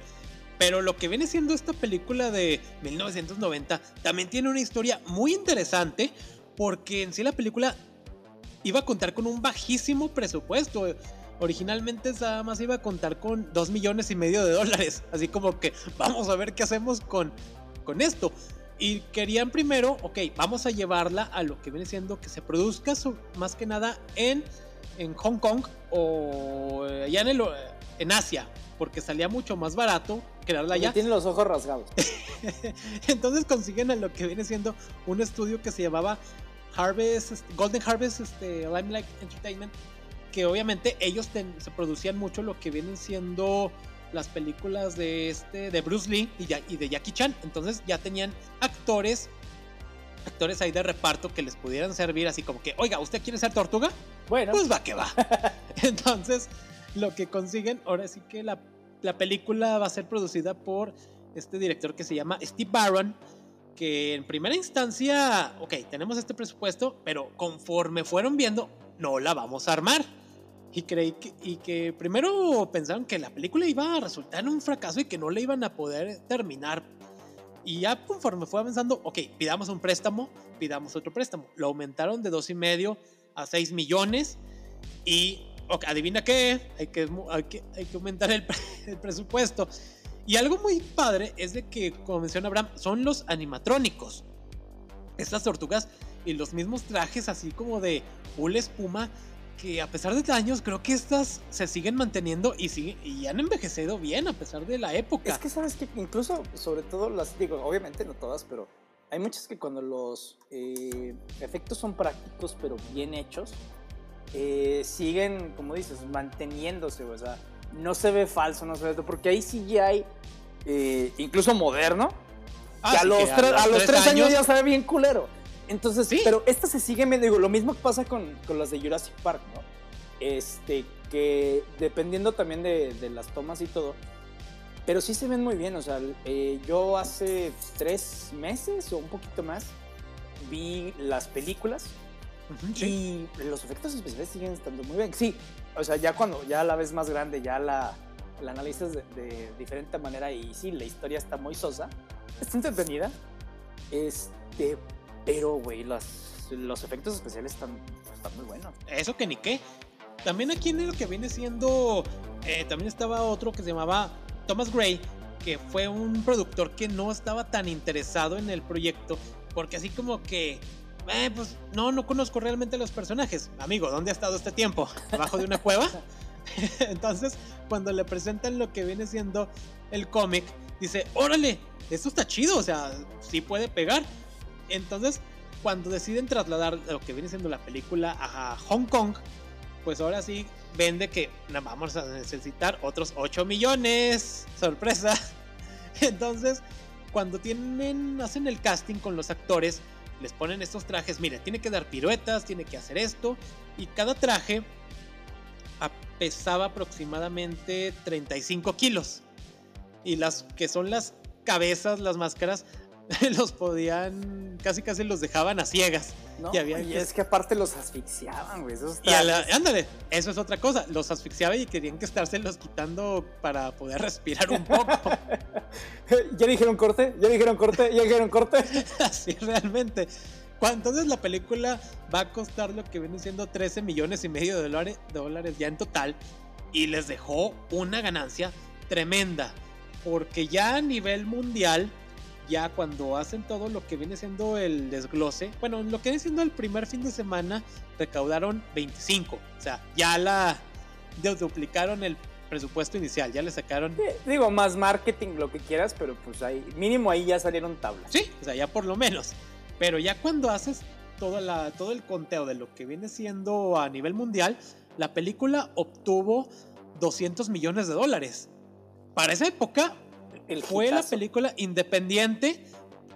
[SPEAKER 2] Pero lo que viene siendo esta película de 1990 también tiene una historia muy interesante porque en sí la película iba a contar con un bajísimo presupuesto. Originalmente nada más iba a contar con 2 millones y medio de dólares. Así como que vamos a ver qué hacemos con, con esto. Y querían primero, ok, vamos a llevarla a lo que viene siendo que se produzca su- más que nada en, en Hong Kong o eh, allá en, el, en Asia, porque salía mucho más barato crearla allá.
[SPEAKER 1] Tiene los ojos rasgados.
[SPEAKER 2] Entonces consiguen a lo que viene siendo un estudio que se llamaba Harvest, este, Golden Harvest este, Limelight Entertainment, que obviamente ellos ten- se producían mucho lo que vienen siendo las películas de este de Bruce Lee y, ya- y de Jackie Chan. Entonces ya tenían actores, actores ahí de reparto que les pudieran servir así como que, oiga, ¿usted quiere ser tortuga?
[SPEAKER 1] Bueno,
[SPEAKER 2] Pues va que va. Entonces, lo que consiguen, ahora sí que la, la película va a ser producida por este director que se llama Steve Barron, que en primera instancia, ok, tenemos este presupuesto, pero conforme fueron viendo, no la vamos a armar. Y creí que, y que primero pensaron que la película iba a resultar un fracaso y que no la iban a poder terminar. Y ya conforme fue avanzando, ok, pidamos un préstamo, pidamos otro préstamo. Lo aumentaron de dos y medio a 6 millones. Y ok, adivina qué, hay que, hay que, hay que aumentar el, el presupuesto. Y algo muy padre es de que, como menciona Abraham, son los animatrónicos. Estas tortugas y los mismos trajes así como de hula espuma que a pesar de años creo que estas se siguen manteniendo y, y han envejecido bien a pesar de la época.
[SPEAKER 1] Es que sabes que incluso, sobre todo las, digo, obviamente no todas, pero hay muchas que cuando los eh, efectos son prácticos pero bien hechos, eh, siguen, como dices, manteniéndose, o sea, no se ve falso, no se ve, porque ahí sí ya hay, eh, incluso moderno,
[SPEAKER 2] Ah,
[SPEAKER 1] que a los,
[SPEAKER 2] que
[SPEAKER 1] tres, a los tres años, ya sabe bien culero. Entonces,
[SPEAKER 2] Sí.
[SPEAKER 1] pero esta se sigue digo, lo mismo que pasa con, con las de Jurassic Park, ¿no? Este, que dependiendo también de, de las tomas y todo, pero sí se ven muy bien, o sea, eh, yo hace tres meses o un poquito más vi las películas
[SPEAKER 2] Ujú, sí.
[SPEAKER 1] y los efectos especiales siguen estando muy bien. Sí, o sea, ya cuando ya la ves más grande, ya la, la analizas de, de diferente manera y sí, la historia está muy sosa, está entretenida, este, pero, güey, los, efectos especiales están, están muy buenos.
[SPEAKER 2] Eso que ni qué. También aquí en el que viene siendo, eh, también estaba otro que se llamaba Thomas Gray, que fue un productor que no estaba tan interesado en el proyecto, porque así como que, eh, pues no, no conozco realmente los personajes. Amigo, ¿dónde ha estado este tiempo? ¿Abajo de una cueva? Entonces, cuando le presentan lo que viene siendo el cómic, dice, órale, esto está chido, o sea, sí puede pegar. Entonces, cuando deciden trasladar lo que viene siendo la película a Hong Kong, pues ahora sí vende que vamos a necesitar otros 8 millones. Sorpresa. Entonces, cuando tienen, hacen el casting con los actores, les ponen estos trajes. Mire, tiene que dar piruetas, tiene que hacer esto. Y cada traje pesaba aproximadamente 35 kilos. Y las que son las cabezas, las máscaras, los podían, casi casi los dejaban a ciegas.
[SPEAKER 1] y, había y es que aparte los asfixiaban, güey.
[SPEAKER 2] y ándale, eso es otra cosa. Los asfixiaban y querían que estárselos quitando para poder respirar un poco.
[SPEAKER 1] ya dijeron corte, ya dijeron corte, ya dijeron corte.
[SPEAKER 2] Así realmente. Entonces la película va a costar lo que viene siendo 13 millones y medio de dólares, de dólares ya en total. Y les dejó una ganancia tremenda. Porque ya a nivel mundial ya cuando hacen todo lo que viene siendo el desglose, bueno, lo que viene siendo el primer fin de semana, recaudaron 25. O sea, ya la duplicaron el presupuesto inicial, ya le sacaron.
[SPEAKER 1] digo, más marketing, lo que quieras, pero pues ahí, mínimo ahí ya salieron tablas.
[SPEAKER 2] Sí, o sea, ya por lo menos. Pero ya cuando haces toda la, todo el conteo de lo que viene siendo a nivel mundial, la película obtuvo 200 millones de dólares. Para esa época, fue la película independiente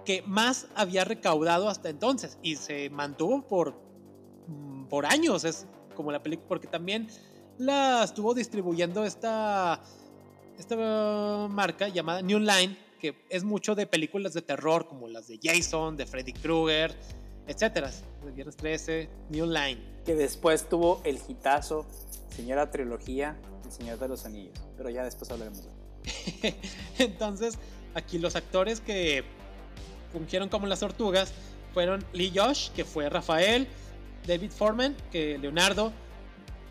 [SPEAKER 2] que más había recaudado hasta entonces y se mantuvo por, mm, por años. Es como la película, porque también la estuvo distribuyendo esta, esta marca llamada New Line, que es mucho de películas de terror como las de Jason, de Freddy Krueger, etcétera. De Viernes 13, New Line.
[SPEAKER 1] Que después tuvo el hitazo, Señora Trilogía, El Señor de los Anillos. Pero ya después hablaremos de
[SPEAKER 2] Entonces, aquí los actores que fungieron como las tortugas fueron Lee Josh, que fue Rafael, David Foreman, que Leonardo,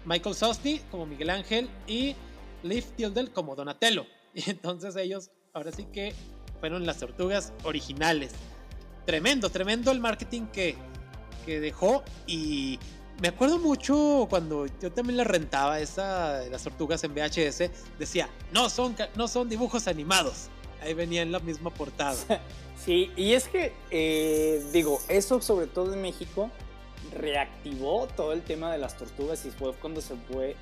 [SPEAKER 2] Michael Sosny como Miguel Ángel y Liv Tildell como Donatello. Y entonces ellos ahora sí que fueron las tortugas originales. Tremendo, tremendo el marketing que, que dejó y me acuerdo mucho cuando yo también la rentaba esa las tortugas en VHS, decía, no son, no son dibujos animados. Ahí venía en la misma portada.
[SPEAKER 1] Sí, y es que, eh, digo, eso sobre todo en México reactivó todo el tema de las tortugas y fue cuando se fue.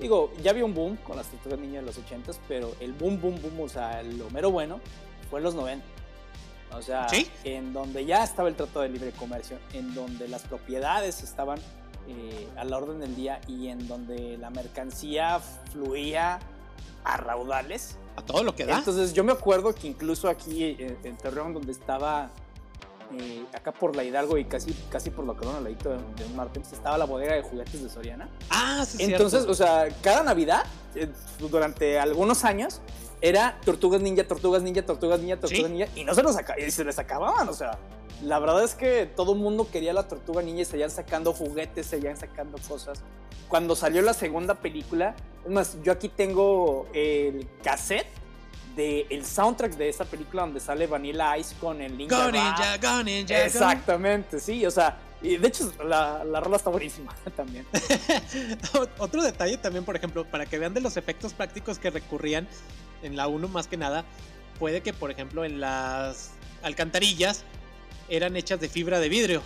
[SPEAKER 1] Digo, ya había un boom con las tortugas niñas de los 80 pero el boom, boom, boom, o sea, lo mero bueno fue en los 90. O sea, en donde ya estaba el Tratado de Libre Comercio, en donde las propiedades estaban eh, a la orden del día y en donde la mercancía fluía a raudales.
[SPEAKER 2] A todo lo que da.
[SPEAKER 1] Entonces yo me acuerdo que incluso aquí eh, en, Torreón, donde estaba eh, acá por la Hidalgo y casi, casi por la corona, al ladito de, de un martes, pues, estaba la bodega de juguetes de Soriana.
[SPEAKER 2] Ah, sí,
[SPEAKER 1] Entonces, o sea, cada Navidad, durante algunos años, era Tortugas Ninja, Tortugas Ninja, Tortugas Ninja, Tortugas Ninja, y no se, nos y se les acababan, o sea. La verdad es que todo el mundo quería la tortuga ninja y se iban sacando juguetes, se iban sacando cosas. Cuando salió la segunda película, es más, yo aquí tengo el cassette del el soundtrack de esa película donde sale Vanilla Ice con el
[SPEAKER 2] Ninja. Go Ninja, Go Ninja.
[SPEAKER 1] Exactamente, sí, o sea, y de hecho la, la rola está buenísima también.
[SPEAKER 2] Otro detalle también, por ejemplo, para que vean de los efectos prácticos que recurrían en la 1 más que nada, puede que, por ejemplo, en las alcantarillas eran hechas de fibra de vidrio.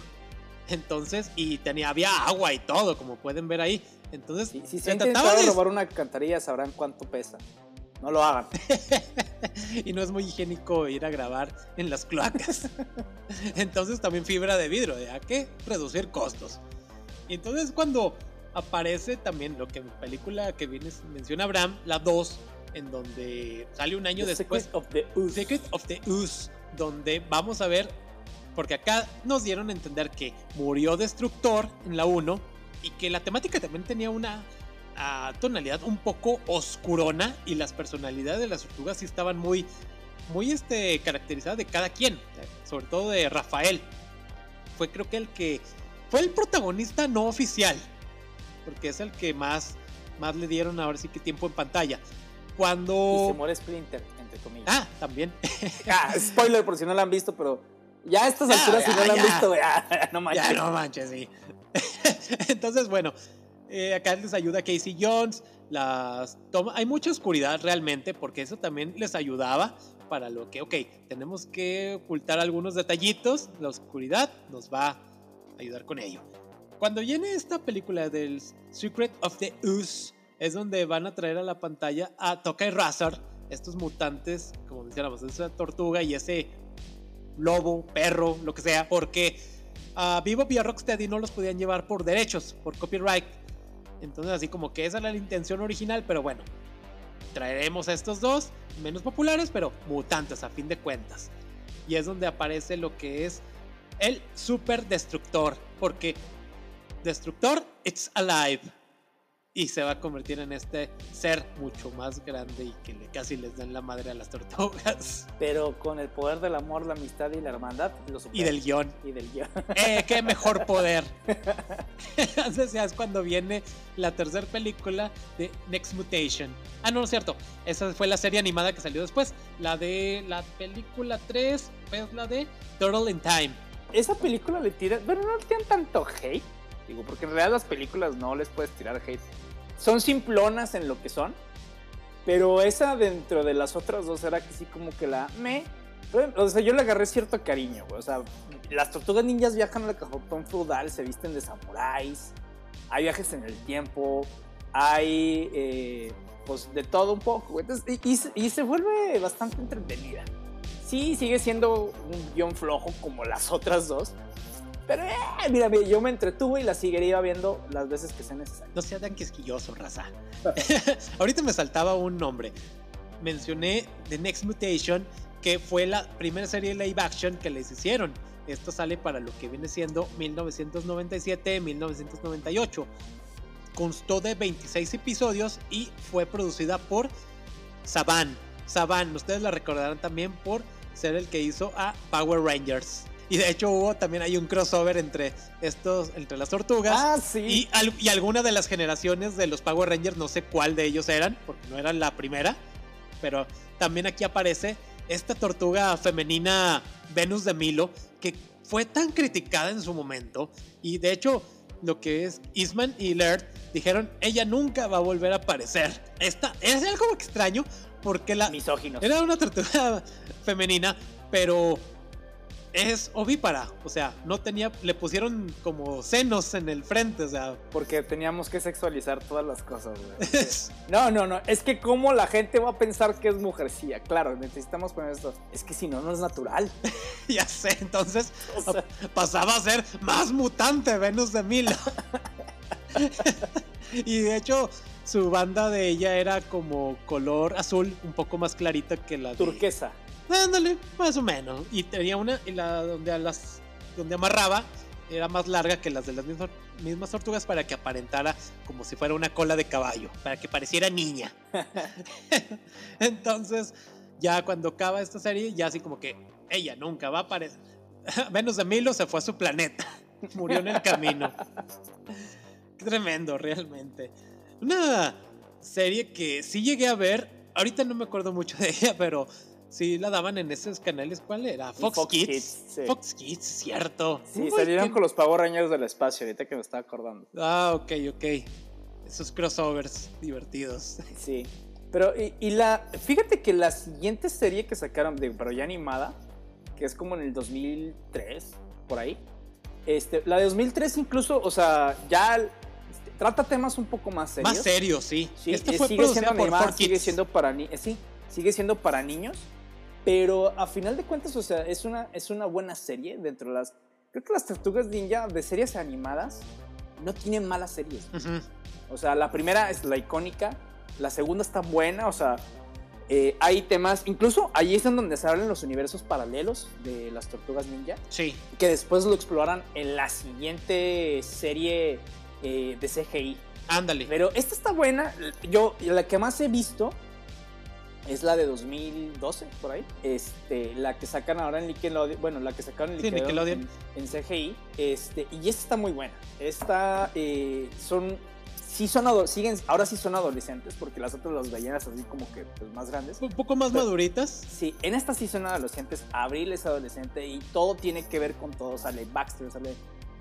[SPEAKER 2] Entonces, y tenía, había agua y todo, como pueden ver ahí. Entonces,
[SPEAKER 1] si se de robar una alcantarilla, sabrán cuánto pesa. No lo hagan.
[SPEAKER 2] y no es muy higiénico ir a grabar en las cloacas. entonces, también fibra de vidrio, ¿ya que reducir costos. Y entonces, cuando aparece también lo que en película que viene, menciona Abraham, la 2, en donde sale un año después.
[SPEAKER 1] Secret of the Ooze.
[SPEAKER 2] Secret of the Ooze, donde vamos a ver porque acá nos dieron a entender que murió Destructor en la 1 y que la temática también tenía una a tonalidad un poco oscurona y las personalidades de las tortugas sí estaban muy, muy este, caracterizadas de cada quien, sobre todo de Rafael. Fue creo que el que fue el protagonista no oficial, porque es el que más, más le dieron ahora sí que tiempo en pantalla. Cuando...
[SPEAKER 1] Y se muere Splinter, entre comillas.
[SPEAKER 2] Ah, también.
[SPEAKER 1] ah, spoiler por si no lo han visto, pero ya a estas alturas, si no lo han visto, ya, no manches.
[SPEAKER 2] Ya no manches, sí. Entonces, bueno, eh, acá les ayuda Casey Jones. Las toma, hay mucha oscuridad realmente, porque eso también les ayudaba para lo que, ok, tenemos que ocultar algunos detallitos. La oscuridad nos va a ayudar con ello. Cuando viene esta película del Secret of the Ooze, es donde van a traer a la pantalla a Tokai Razor, estos mutantes, como mencionamos, esa tortuga y ese lobo, perro, lo que sea, porque a Vivo y Rocksteady no los podían llevar por derechos, por copyright. Entonces así como que esa era la intención original, pero bueno, traeremos a estos dos, menos populares, pero mutantes a fin de cuentas. Y es donde aparece lo que es el Super Destructor, porque Destructor, it's alive y se va a convertir en este ser mucho más grande y que le, casi les dan la madre a las tortugas.
[SPEAKER 1] Pero con el poder del amor, la amistad y la hermandad, lo
[SPEAKER 2] Y del guion.
[SPEAKER 1] Y del guion.
[SPEAKER 2] ¡Eh, qué mejor poder! Entonces es cuando viene la tercera película de Next Mutation. Ah, no, no es cierto. Esa fue la serie animada que salió después. La de la película 3 es la de Turtle in Time.
[SPEAKER 1] Esa película le tira... Bueno, no le tiran tanto hate. Digo, porque en realidad las películas no les puedes tirar hate son simplonas en lo que son. Pero esa dentro de las otras dos era que sí como que la me... O sea, yo le agarré cierto cariño, O sea, las tortugas ninjas viajan al cajotón feudal, se visten de samuráis, hay viajes en el tiempo, hay eh, pues de todo un poco. y, y, se vuelve bastante entretenida. Sí, sigue siendo un guion flojo como las otras dos, pero, eh, mira, yo me entretuve y la seguiría viendo las veces que sea necesario.
[SPEAKER 2] No sea tan quisquilloso, raza. Ahorita me saltaba un nombre. Mencioné The Next Mutation, que fue la primera serie live action que les hicieron. Esto sale para lo que viene siendo 1997-1998. Constó de 26 episodios y fue producida por Saban. Saban, ustedes la recordarán también por ser el que hizo a Power Rangers. Y de hecho hubo también hay un crossover entre estos, entre las tortugas.
[SPEAKER 1] Ah, sí.
[SPEAKER 2] Y, y alguna de las generaciones de los Power Rangers, no sé cuál de ellos eran, porque no eran la primera. Pero también aquí aparece esta tortuga femenina Venus de Milo, que fue tan criticada en su momento. Y de hecho, lo que es Eastman y Laird dijeron, ella nunca va a volver a aparecer. Esta es algo extraño porque la...
[SPEAKER 1] Misóginos.
[SPEAKER 2] Era una tortuga femenina, pero es ovípara, o sea, no tenía, le pusieron como senos en el frente, o sea.
[SPEAKER 1] Porque teníamos que sexualizar todas las cosas, güey. no, no, no, es que como la gente va a pensar que es mujercilla, claro, necesitamos poner esto. Es que si no, no es natural.
[SPEAKER 2] ya sé, entonces pasaba a ser más mutante Venus de Milo. y de hecho, su banda de ella era como color azul, un poco más clarita que la
[SPEAKER 1] turquesa.
[SPEAKER 2] Ándale, más o menos. Y tenía una, y la donde, las, donde amarraba era más larga que las de las mismas, tortugas para que aparentara como si fuera una cola de caballo, para que pareciera niña. Entonces, ya cuando acaba esta serie, ya así como que ella nunca va a aparecer. Menos de Milo se fue a su planeta, murió en el camino. Tremendo, realmente. Una serie que sí llegué a ver, ahorita no me acuerdo mucho de ella, pero Sí, la daban en esos canales. ¿Cuál era? Fox, Kids. Fox Kids, cierto.
[SPEAKER 1] Sí, salieron con los Power Rangers del espacio, ahorita que me estaba acordando.
[SPEAKER 2] Ah, ok, ok. Esos crossovers divertidos.
[SPEAKER 1] Sí. Pero, y, la. Fíjate que la siguiente serie que sacaron, de, pero ya animada, que es como en el 2003, por ahí. Este, la de 2003 incluso, o sea, ya este, trata temas un poco más serios.
[SPEAKER 2] Más serios, sí.
[SPEAKER 1] sí Esta fue sigue siendo animada, sigue siendo para ni sí, sigue siendo para niños pero a final de cuentas, o sea, es una, es una buena serie dentro de las... Creo que las Tortugas Ninja de series animadas no tienen malas series. O sea, la primera es la icónica, la segunda está buena, o sea, eh, hay temas, incluso ahí es en donde se hablan los universos paralelos de las Tortugas Ninja.
[SPEAKER 2] Sí.
[SPEAKER 1] Que después lo exploran en la siguiente serie eh, de CGI
[SPEAKER 2] Ándale.
[SPEAKER 1] Pero esta está buena. Yo, la que más he visto es la de 2012, por ahí. Este, la que sacan ahora en Nickelodeon. Bueno, la que sacaron en
[SPEAKER 2] Sí,
[SPEAKER 1] Nickelodeon,
[SPEAKER 2] Nickelodeon.
[SPEAKER 1] En, en CGI. Este, y esta está muy buena. Esta eh, son. Sí son siguen, ahora sí son adolescentes, porque las otras las veían así como que pues, más grandes.
[SPEAKER 2] Un poco más
[SPEAKER 1] Pero-
[SPEAKER 2] maduritas.
[SPEAKER 1] Sí, en esta sí son adolescentes. Abril es adolescente y todo tiene que ver con todo. Sale Baxter, sale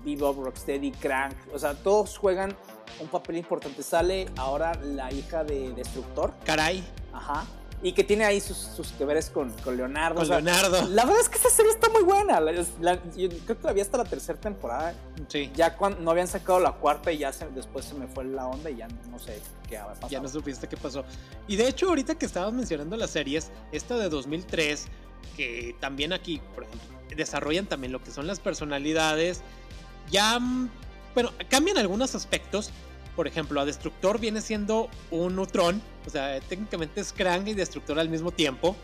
[SPEAKER 1] Bebop, Rocksteady, Crank. O sea, todos juegan un papel importante. Sale ahora la hija de Destructor.
[SPEAKER 2] Caray.
[SPEAKER 1] Ajá. Y que tiene ahí sus, sus que veres con, con Leonardo.
[SPEAKER 2] Con
[SPEAKER 1] o sea,
[SPEAKER 2] Leonardo.
[SPEAKER 1] La verdad es que esta serie está muy buena. La- la- yo creo que la vi hasta la tercera temporada.
[SPEAKER 2] Sí.
[SPEAKER 1] Ya cuando no habían sacado la cuarta y ya se- después se me fue la onda y ya no sé qué había pasado.
[SPEAKER 2] Ya no supiste qué pasó. Y de hecho, ahorita que estabas mencionando las series, esta de 2003, que también aquí, por ejemplo, desarrollan también lo que son las personalidades, ya, mm, bueno, cambian algunos aspectos. Por ejemplo, a Destructor viene siendo un Neutrón, o sea, técnicamente es Krang y Destructor al mismo tiempo,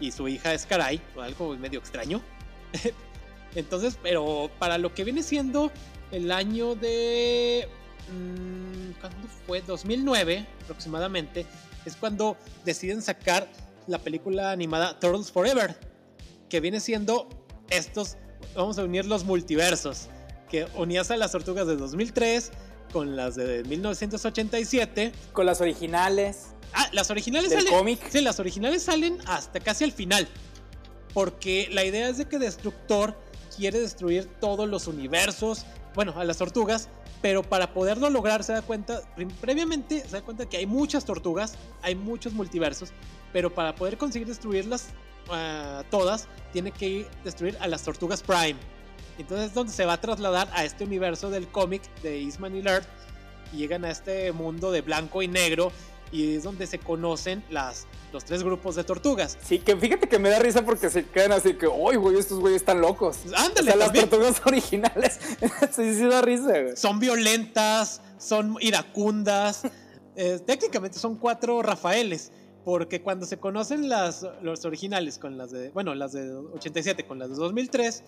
[SPEAKER 2] y su hija es Karai, o algo medio extraño. Entonces, pero para lo que viene siendo el año de... mm, ¿Cuándo fue? 2009 aproximadamente. Es cuando deciden sacar la película animada Turtles Forever. Que viene siendo estos... Vamos a unir los multiversos. Que unías a las tortugas de 2003 con las de 1987.
[SPEAKER 1] Con las originales
[SPEAKER 2] Ah, las originales
[SPEAKER 1] del
[SPEAKER 2] salen...
[SPEAKER 1] cómic.
[SPEAKER 2] Sí, las originales salen hasta casi al final. Porque la idea es de que Destructor quiere destruir todos los universos, bueno, a las tortugas, pero para poderlo lograr se da cuenta, previamente se da cuenta que hay muchas tortugas, hay muchos multiversos, pero para poder conseguir destruirlas ah, todas, tiene que ir destruir a las tortugas Prime. Entonces es donde se va a trasladar a este universo del cómic de Eastman y Laird y llegan a este mundo de blanco y negro y es donde se conocen las, los tres grupos de tortugas.
[SPEAKER 1] Sí, que fíjate que me da risa porque se quedan así que, ¡ay, güey, estos güeyes están locos!
[SPEAKER 2] Ándale,
[SPEAKER 1] o sea, las tortugas originales. sí, sí da risa, güey.
[SPEAKER 2] son violentas, son iracundas. eh, técnicamente son cuatro Rafaeles. Porque cuando se conocen las, los originales con las de. Bueno, las de 87 con las de 2003.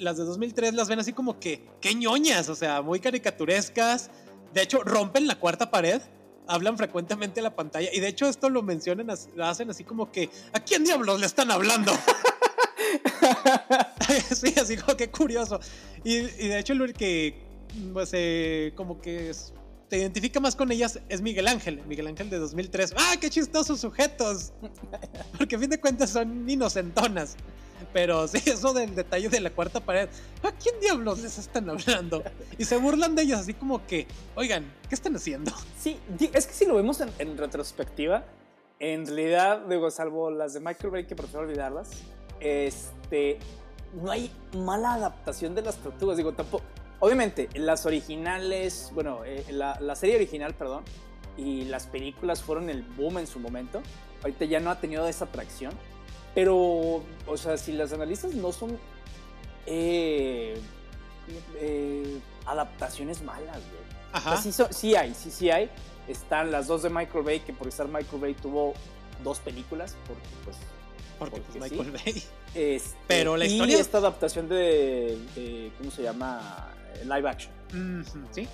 [SPEAKER 2] Las de 2003 las ven así como que. ¡Qué ñoñas! O sea, muy caricaturescas. De hecho, rompen la cuarta pared. Hablan frecuentemente a la pantalla. Y de hecho, esto lo mencionan, lo hacen así como que. ¿A quién diablos le están hablando? sí, así como que curioso. Y, y de hecho, el que pues, eh, como que es- te identifica más con ellas es Miguel Ángel. Miguel Ángel de 2003. ¡Ah, qué chistosos sujetos! Porque a fin de cuentas son inocentonas. Pero sí, eso del detalle de la cuarta pared. ¿A quién diablos les están hablando? Y se burlan de ellas así como que, oigan, ¿qué están haciendo?
[SPEAKER 1] Sí, es que si lo vemos en, en retrospectiva, en realidad, digo, salvo las de Michael Bay, que prefiero olvidarlas, este, no hay mala adaptación de las tortugas. Digo, tampoco. Obviamente, las originales, bueno, eh, la, la serie original, perdón, y las películas fueron el boom en su momento. Ahorita ya no ha tenido esa atracción. Pero, o sea, si las analizas no son eh, eh, adaptaciones malas, güey. O sea,
[SPEAKER 2] Ajá.
[SPEAKER 1] sí, so- sí hay, sí, sí hay. Están las dos de Michael Bay, que por estar Michael Bay tuvo dos películas, porque pues...
[SPEAKER 2] Porque
[SPEAKER 1] porque
[SPEAKER 2] pues,
[SPEAKER 1] sí.
[SPEAKER 2] Michael Bay.
[SPEAKER 1] este,
[SPEAKER 2] Pero la
[SPEAKER 1] y
[SPEAKER 2] historia-
[SPEAKER 1] esta adaptación de, de- ¿cómo se llama? Live action.
[SPEAKER 2] Sí.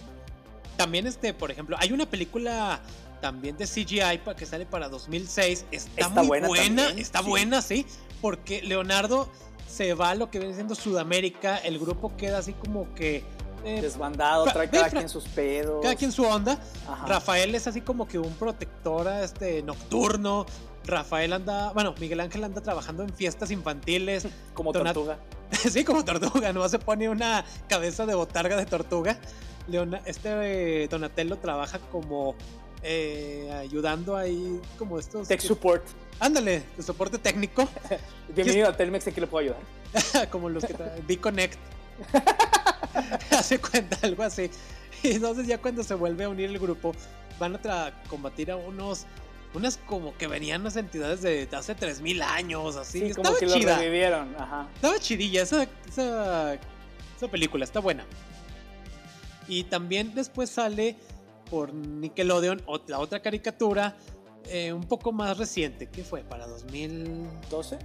[SPEAKER 2] También, este, por ejemplo, hay una película también de CGI que sale para 2006. Está,
[SPEAKER 1] Está
[SPEAKER 2] muy
[SPEAKER 1] buena
[SPEAKER 2] está
[SPEAKER 1] sí.
[SPEAKER 2] buena, sí. Porque Leonardo se va a lo que viene siendo Sudamérica. El grupo queda así como que. eh,
[SPEAKER 1] Desbandado, trae cada quien sus pedos.
[SPEAKER 2] cada quien su onda.
[SPEAKER 1] Ajá.
[SPEAKER 2] Rafael es así como que un protector este, nocturno. Rafael anda, bueno, Miguel Ángel anda trabajando en fiestas infantiles.
[SPEAKER 1] Como
[SPEAKER 2] Donat-
[SPEAKER 1] tortuga.
[SPEAKER 2] sí, como tortuga, nomás se pone una cabeza de botarga de tortuga. Leona, este eh, Donatello trabaja como eh, ayudando ahí, como estos.
[SPEAKER 1] Tech
[SPEAKER 2] que-
[SPEAKER 1] support.
[SPEAKER 2] ándale, de soporte técnico,
[SPEAKER 1] Bienvenido a Telmex, ¿en qué le puedo ayudar?
[SPEAKER 2] como los que B-Connect. Hace cuenta, algo así. Y entonces, ya cuando se vuelve a unir el grupo, van a combatir a unos. Unas como que venían las entidades de hace 3000 años, así.
[SPEAKER 1] Sí,
[SPEAKER 2] Estaba
[SPEAKER 1] como que lo
[SPEAKER 2] chida.
[SPEAKER 1] revivieron. Ajá.
[SPEAKER 2] Estaba chidilla esa, esa, esa película, está buena. Y también después sale por Nickelodeon la otra caricatura eh, un poco más reciente, que fue para 2000...
[SPEAKER 1] ¿12?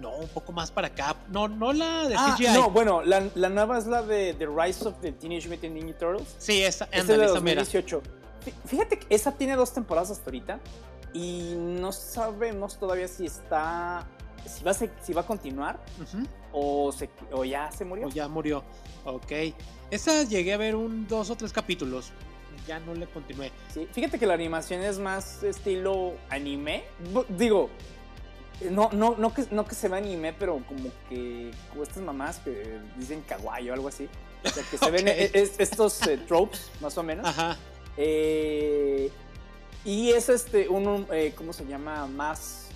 [SPEAKER 2] No, un poco más para acá. No, no la de
[SPEAKER 1] Ah,
[SPEAKER 2] CGI.
[SPEAKER 1] no, bueno, la, la nueva es la de The Rise of the Teenage Mutant Ninja Turtles.
[SPEAKER 2] Sí, esa,
[SPEAKER 1] es de
[SPEAKER 2] esa mera.
[SPEAKER 1] 2018. Fí- Fíjate que esa tiene dos temporadas hasta ahorita y no sabemos todavía si está, si va a, si va a continuar o, se, o ya se murió.
[SPEAKER 2] O ya murió. Ok. Esa llegué a ver un dos o tres capítulos. Ya no le continué.
[SPEAKER 1] Sí, Fíjate que la animación es más estilo anime. Digo, no, no, no, que, no que se vea anime, pero como que como estas mamás que dicen kawaii o algo así. O sea, que se ven es- estos eh, tropes, más o menos.
[SPEAKER 2] Ajá.
[SPEAKER 1] Eh, y es este, un, eh, ¿cómo se llama? Más,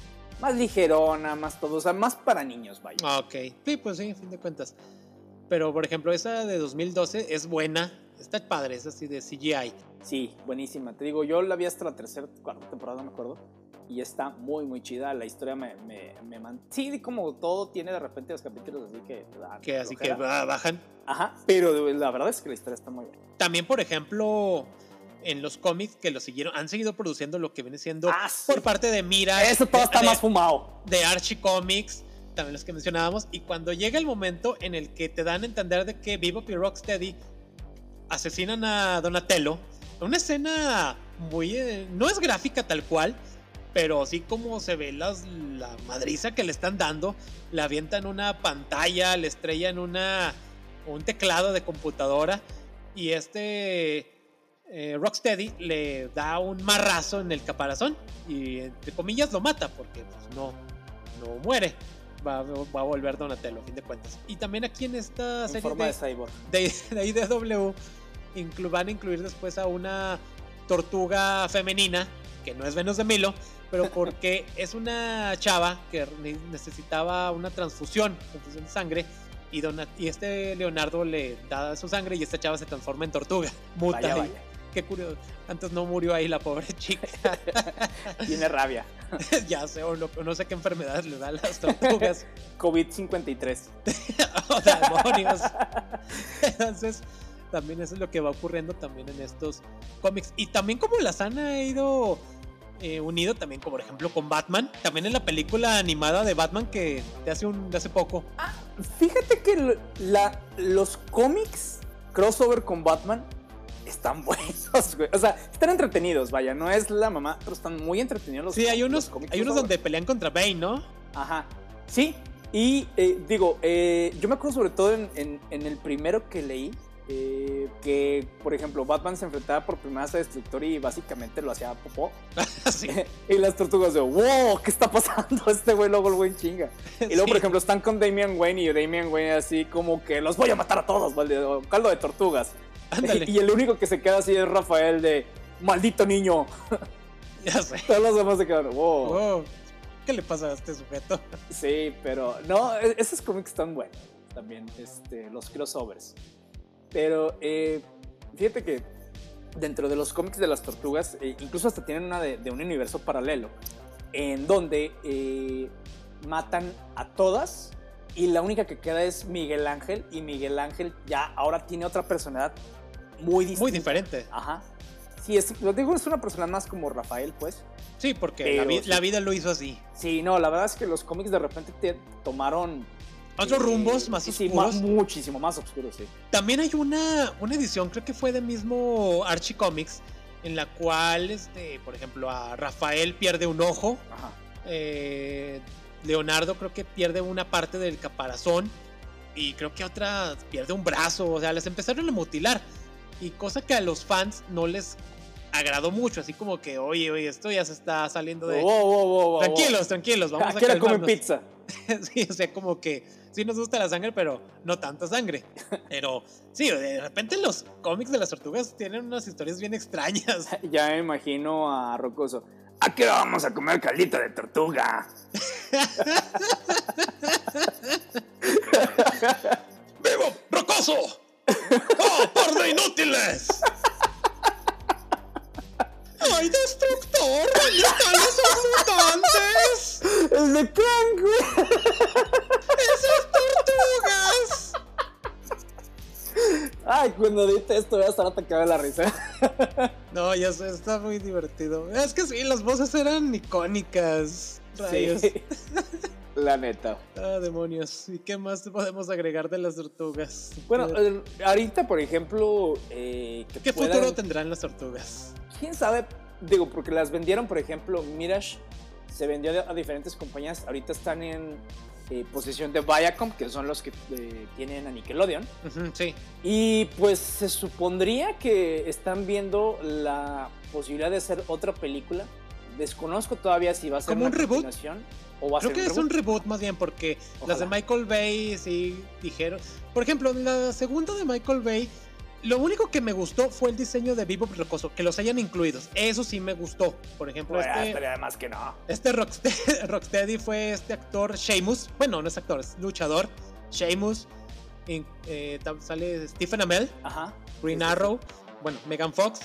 [SPEAKER 1] más ligerona, más todo, o sea, más para niños, vaya.
[SPEAKER 2] Ok. Sí, pues sí, a fin de cuentas. Pero, por ejemplo, esa de 2012 es buena. Está padre, es así de CGI.
[SPEAKER 1] Sí, buenísima. Te digo, yo la vi hasta la tercera, cuarta temporada, no me acuerdo. Y está muy, muy chida. La historia me, me, me man- Sí, como todo tiene de repente los capítulos así que...
[SPEAKER 2] Que así que bajan.
[SPEAKER 1] Ajá, pero la verdad es que la historia está muy buena.
[SPEAKER 2] También, por ejemplo, en los cómics que lo siguieron, han seguido produciendo lo que viene siendo
[SPEAKER 1] Ah, sí.
[SPEAKER 2] por parte de Mira.
[SPEAKER 1] Eso todo
[SPEAKER 2] de-
[SPEAKER 1] está
[SPEAKER 2] de-
[SPEAKER 1] más fumado.
[SPEAKER 2] de Archie Comics, también los que mencionábamos, y cuando llega el momento en el que te dan a entender de que Bebop y Rocksteady asesinan a Donatello, una escena muy... eh, no es gráfica tal cual, pero sí como se ve las, la madriza que le están dando, le avientan una pantalla, le estrellan una, un teclado de computadora, y este... eh, Rocksteady le da un marrazo en el caparazón y entre comillas lo mata porque pues, no, no muere. Va, va a volver Donatello, a fin de cuentas. Y también aquí en esta
[SPEAKER 1] En
[SPEAKER 2] serie
[SPEAKER 1] forma de
[SPEAKER 2] de,
[SPEAKER 1] cyborg.
[SPEAKER 2] de, de IDW inclu- van a incluir después a una tortuga femenina, que no es Venus de Milo, pero porque es una chava que ne- necesitaba una transfusión, transfusión de sangre, y, Dona- y este Leonardo le da su sangre y esta chava se transforma en tortuga. Muta
[SPEAKER 1] Vaya,
[SPEAKER 2] ahí.
[SPEAKER 1] vaya.
[SPEAKER 2] Qué curioso. Antes no murió ahí la pobre chica.
[SPEAKER 1] Tiene rabia.
[SPEAKER 2] ya sé, o, lo- o no sé qué enfermedades le da a las tortugas.
[SPEAKER 1] COVID-53.
[SPEAKER 2] o demonios. Entonces, también eso es lo que va ocurriendo también en estos cómics. Y también como las han ido eh, unido también, como por ejemplo con Batman. También en la película animada de Batman que de hace, un, de hace poco.
[SPEAKER 1] Fíjate que la, los cómics crossover con Batman están buenos, güey. O sea, están entretenidos, vaya. No es la mamá, pero están muy entretenidos los
[SPEAKER 2] Sí, hay unos,
[SPEAKER 1] cómics
[SPEAKER 2] hay unos donde pelean contra Bane, ¿no?
[SPEAKER 1] Ajá. Sí. Y eh, digo, eh, yo me acuerdo sobre todo en, en- en el primero que leí. Eh, que, por ejemplo, Batman se enfrentaba por primera vez a Destructor y básicamente lo hacía popó.
[SPEAKER 2] sí.
[SPEAKER 1] y las tortugas de, wow, ¿qué está pasando? Este güey luego el güey chinga. Y luego, por ejemplo, están con Damian Wayne y Damian Wayne así como que los voy a matar a todos, ¿vale? O caldo de tortugas.
[SPEAKER 2] Ándale.
[SPEAKER 1] Y el único que se queda así es Rafael de, maldito niño.
[SPEAKER 2] Ya sé.
[SPEAKER 1] Todos los demás se quedan, wow.
[SPEAKER 2] Oh, ¿Qué le pasa a este sujeto?
[SPEAKER 1] Sí, pero no, e- esos cómics están buenos también, este, los crossovers. Pero eh, fíjate que dentro de los cómics de las tortugas, eh, incluso hasta tienen una de, de un universo paralelo, en donde eh, matan a todas y la única que queda es Miguel Ángel y Miguel Ángel ya ahora tiene otra personalidad muy distinta.
[SPEAKER 2] Muy diferente.
[SPEAKER 1] Ajá. Sí, es, lo digo, es una persona más como Rafael, pues.
[SPEAKER 2] Sí, porque
[SPEAKER 1] Pero
[SPEAKER 2] la, vi-
[SPEAKER 1] sí.
[SPEAKER 2] la vida lo hizo así.
[SPEAKER 1] Sí, no, la verdad es que los cómics de repente te tomaron
[SPEAKER 2] Otros rumbos más
[SPEAKER 1] sí,
[SPEAKER 2] oscuros.
[SPEAKER 1] ma- muchísimo más oscuros, sí.
[SPEAKER 2] También hay una, una edición, creo que fue de mismo Archie Comics, en la cual, este, por ejemplo, a Rafael pierde un ojo,
[SPEAKER 1] Ajá.
[SPEAKER 2] eh, Leonardo creo que pierde una parte del caparazón y creo que otra pierde un brazo, o sea, les empezaron a mutilar y cosa que a los fans no les agradó mucho, así como que, oye, oye, esto ya se está saliendo de...
[SPEAKER 1] Wow, wow, wow,
[SPEAKER 2] Tranquilos, tranquilos, vamos a
[SPEAKER 1] ¿A qué hora comen
[SPEAKER 2] calmarnos.
[SPEAKER 1] pizza?
[SPEAKER 2] sí, o sea, como que sí nos gusta la sangre, pero no tanta sangre. Pero sí, de repente los cómics de las tortugas tienen unas historias bien extrañas.
[SPEAKER 1] Ya me imagino a Rocoso. ¿A qué vamos a comer caldito de tortuga? cuando esto voy a estar atacado de la risa.
[SPEAKER 2] No, ya sé, está muy divertido. Es que sí, las voces eran icónicas. Rayos.
[SPEAKER 1] Sí. La neta.
[SPEAKER 2] Ah, demonios. ¿Y qué más podemos agregar de las tortugas?
[SPEAKER 1] Bueno,
[SPEAKER 2] ¿Qué,
[SPEAKER 1] eh, ahorita, por ejemplo, eh, que
[SPEAKER 2] qué
[SPEAKER 1] puedan-
[SPEAKER 2] futuro tendrán las tortugas?
[SPEAKER 1] ¿Quién sabe? Digo, porque las vendieron, por ejemplo, Mirage se vendió a diferentes compañías. Ahorita están en eh, posesión de Viacom, que son los que eh, tienen a Nickelodeon.
[SPEAKER 2] Sí.
[SPEAKER 1] Y pues se supondría que están viendo la posibilidad de hacer otra película. Desconozco todavía si va a ser
[SPEAKER 2] ¿Como
[SPEAKER 1] una
[SPEAKER 2] un reboot?
[SPEAKER 1] o va a
[SPEAKER 2] Creo
[SPEAKER 1] ser
[SPEAKER 2] que
[SPEAKER 1] un
[SPEAKER 2] es un
[SPEAKER 1] reboot.
[SPEAKER 2] reboot más bien porque las de. Michael Bay sí dijeron. Por ejemplo, la segunda de Michael Bay, lo único que me gustó fue el diseño de Vivo Rocoso, que los hayan incluidos. Eso sí me gustó. Por ejemplo,
[SPEAKER 1] Pues,
[SPEAKER 2] este,
[SPEAKER 1] además que no.
[SPEAKER 2] este Rocksteady, Rocksteady fue este actor Sheamus. Bueno, no es actor, es luchador. Sheamus. Eh, sale Stephen Amell,
[SPEAKER 1] Ajá.
[SPEAKER 2] Green
[SPEAKER 1] Sí, sí, sí.
[SPEAKER 2] Arrow. Bueno, Megan Fox.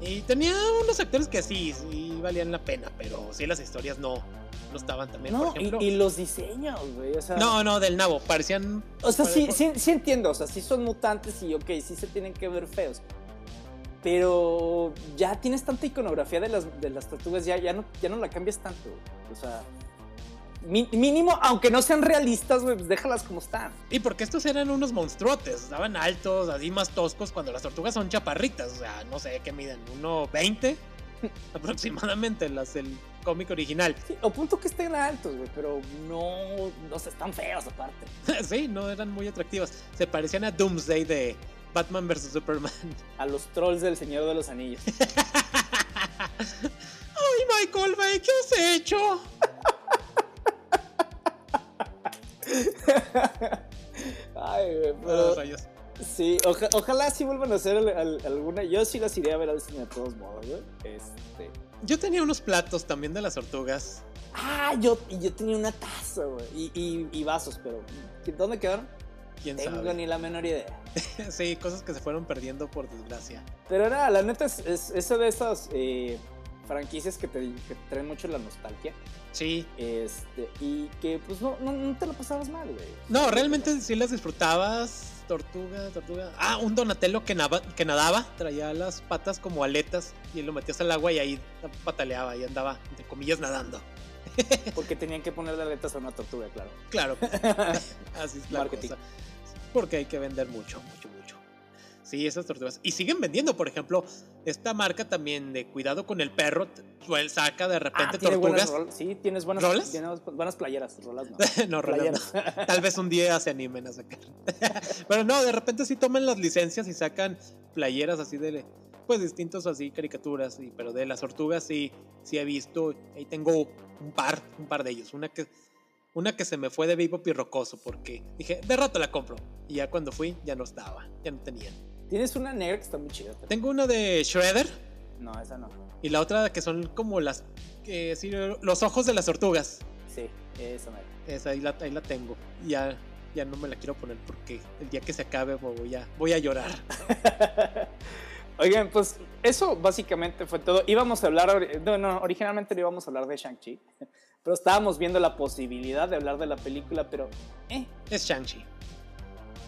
[SPEAKER 2] Y tenía unos actores que sí, sí valían la pena, pero sí las historias no, no estaban también.
[SPEAKER 1] No,
[SPEAKER 2] por ejemplo,
[SPEAKER 1] y, y los diseños, güey. O sea,
[SPEAKER 2] no, no, del nabo. Parecían.
[SPEAKER 1] O sea, sí, sí, sí entiendo, o sea, sí son mutantes y ok, sí se tienen que ver feos. Pero ya tienes tanta iconografía de las, de las tortugas, ya, ya, no, ya no la cambias tanto. güey. O sea, mínimo, aunque no sean realistas, güey, pues déjalas como están.
[SPEAKER 2] Y porque estos eran unos monstruotes. Estaban altos, así más toscos, cuando las tortugas son chaparritas. O sea, no sé qué miden. ¿1.20? aproximadamente, las del cómic original.
[SPEAKER 1] Sí, o punto que estén altos, güey, pero no, no se están feos aparte.
[SPEAKER 2] sí, no eran muy atractivas. Se parecían a Doomsday de Batman vs. Superman.
[SPEAKER 1] A los trolls del Señor de los Anillos.
[SPEAKER 2] ¡Ay, Michael Bay! ¿Qué has hecho?
[SPEAKER 1] Ay, güey, pero
[SPEAKER 2] rayos.
[SPEAKER 1] Sí, oja- ojalá sí vuelvan a hacer al- al- alguna. Yo sí las iría a ver al cine de todos modos, güey. Este.
[SPEAKER 2] Yo tenía unos platos también de las tortugas.
[SPEAKER 1] Ah, yo, yo tenía una taza, güey. Y, y- y vasos, pero ¿dónde quedaron?
[SPEAKER 2] ¿Quién
[SPEAKER 1] Tengo
[SPEAKER 2] sabe?
[SPEAKER 1] ni la menor idea.
[SPEAKER 2] sí, cosas que se fueron perdiendo por desgracia.
[SPEAKER 1] Pero era, la neta, es, es, de esas eh, franquicias que te, que te traen mucho la nostalgia.
[SPEAKER 2] Sí.
[SPEAKER 1] Este, y que pues no, no, no te lo pasabas mal, güey.
[SPEAKER 2] No, realmente sí las disfrutabas. Tortuga, tortuga. Ah, un Donatello que, nava- que nadaba, traía las patas como aletas y lo metías al agua y ahí pataleaba y andaba, entre comillas, nadando.
[SPEAKER 1] Porque tenían que ponerle aletas a una tortuga, claro.
[SPEAKER 2] Claro, así es la
[SPEAKER 1] Marketing.
[SPEAKER 2] cosa. Porque hay que vender mucho, mucho, mucho. Sí, esas tortugas. Y siguen vendiendo, por ejemplo, esta marca también de cuidado con el perro, t- suel- saca de repente
[SPEAKER 1] Ah, buenas
[SPEAKER 2] tortugas.
[SPEAKER 1] sí, tienes buenas,
[SPEAKER 2] ¿Rolas?
[SPEAKER 1] tienes buenas playeras, rolas no.
[SPEAKER 2] no, rolas no.
[SPEAKER 1] playeras.
[SPEAKER 2] Tal vez un día se animen a sacar. Pero no, de repente sí toman las licencias y sacan playeras así de pues distintos así caricaturas, y, pero de las tortugas sí, sí he visto. Ahí tengo un par, un par de ellos. Una que, una que se me fue de vivo pirrocoso porque dije, de rato la compro. Y ya cuando fui, ya no estaba, ya no tenían.
[SPEAKER 1] Tienes una negra que está muy chida. también.
[SPEAKER 2] Tengo una de Shredder
[SPEAKER 1] No, esa no.
[SPEAKER 2] y la otra que son como las, sí, los ojos de las tortugas.
[SPEAKER 1] Sí, esa mera.
[SPEAKER 2] Esa ahí la, ahí la tengo. Ya, ya no me la quiero poner porque el día que se acabe voy a, voy a llorar.
[SPEAKER 1] Oigan, pues eso básicamente fue todo. Íbamos a hablar, no, no, originalmente no íbamos a hablar de Shang-Chi, pero estábamos viendo la posibilidad de hablar de la película, pero eh,
[SPEAKER 2] Es Shang-Chi.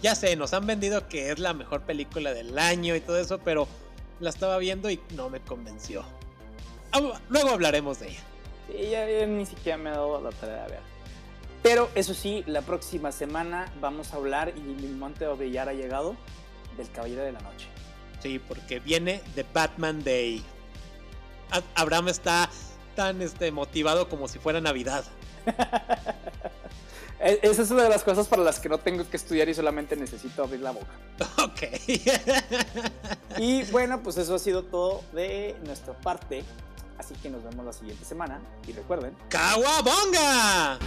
[SPEAKER 2] Ya sé, nos han vendido que es la mejor película del año y todo eso, pero la estaba viendo y no me convenció. Luego hablaremos de ella.
[SPEAKER 1] sí, ya, ya ni siquiera me he dado la tarea de ver. Pero eso sí, la próxima semana vamos a hablar, y mi monte a brillar ha llegado, del Caballero de la Noche.
[SPEAKER 2] Sí, porque viene de Batman Day. Abraham está tan este, motivado como si fuera Navidad.
[SPEAKER 1] E- Esa es una de las cosas para las que no tengo que estudiar y solamente necesito abrir la boca.
[SPEAKER 2] Ok.
[SPEAKER 1] Y bueno, pues eso ha sido todo de nuestra parte. Así que nos vemos la siguiente semana. Y recuerden,
[SPEAKER 2] ¡Kawabonga!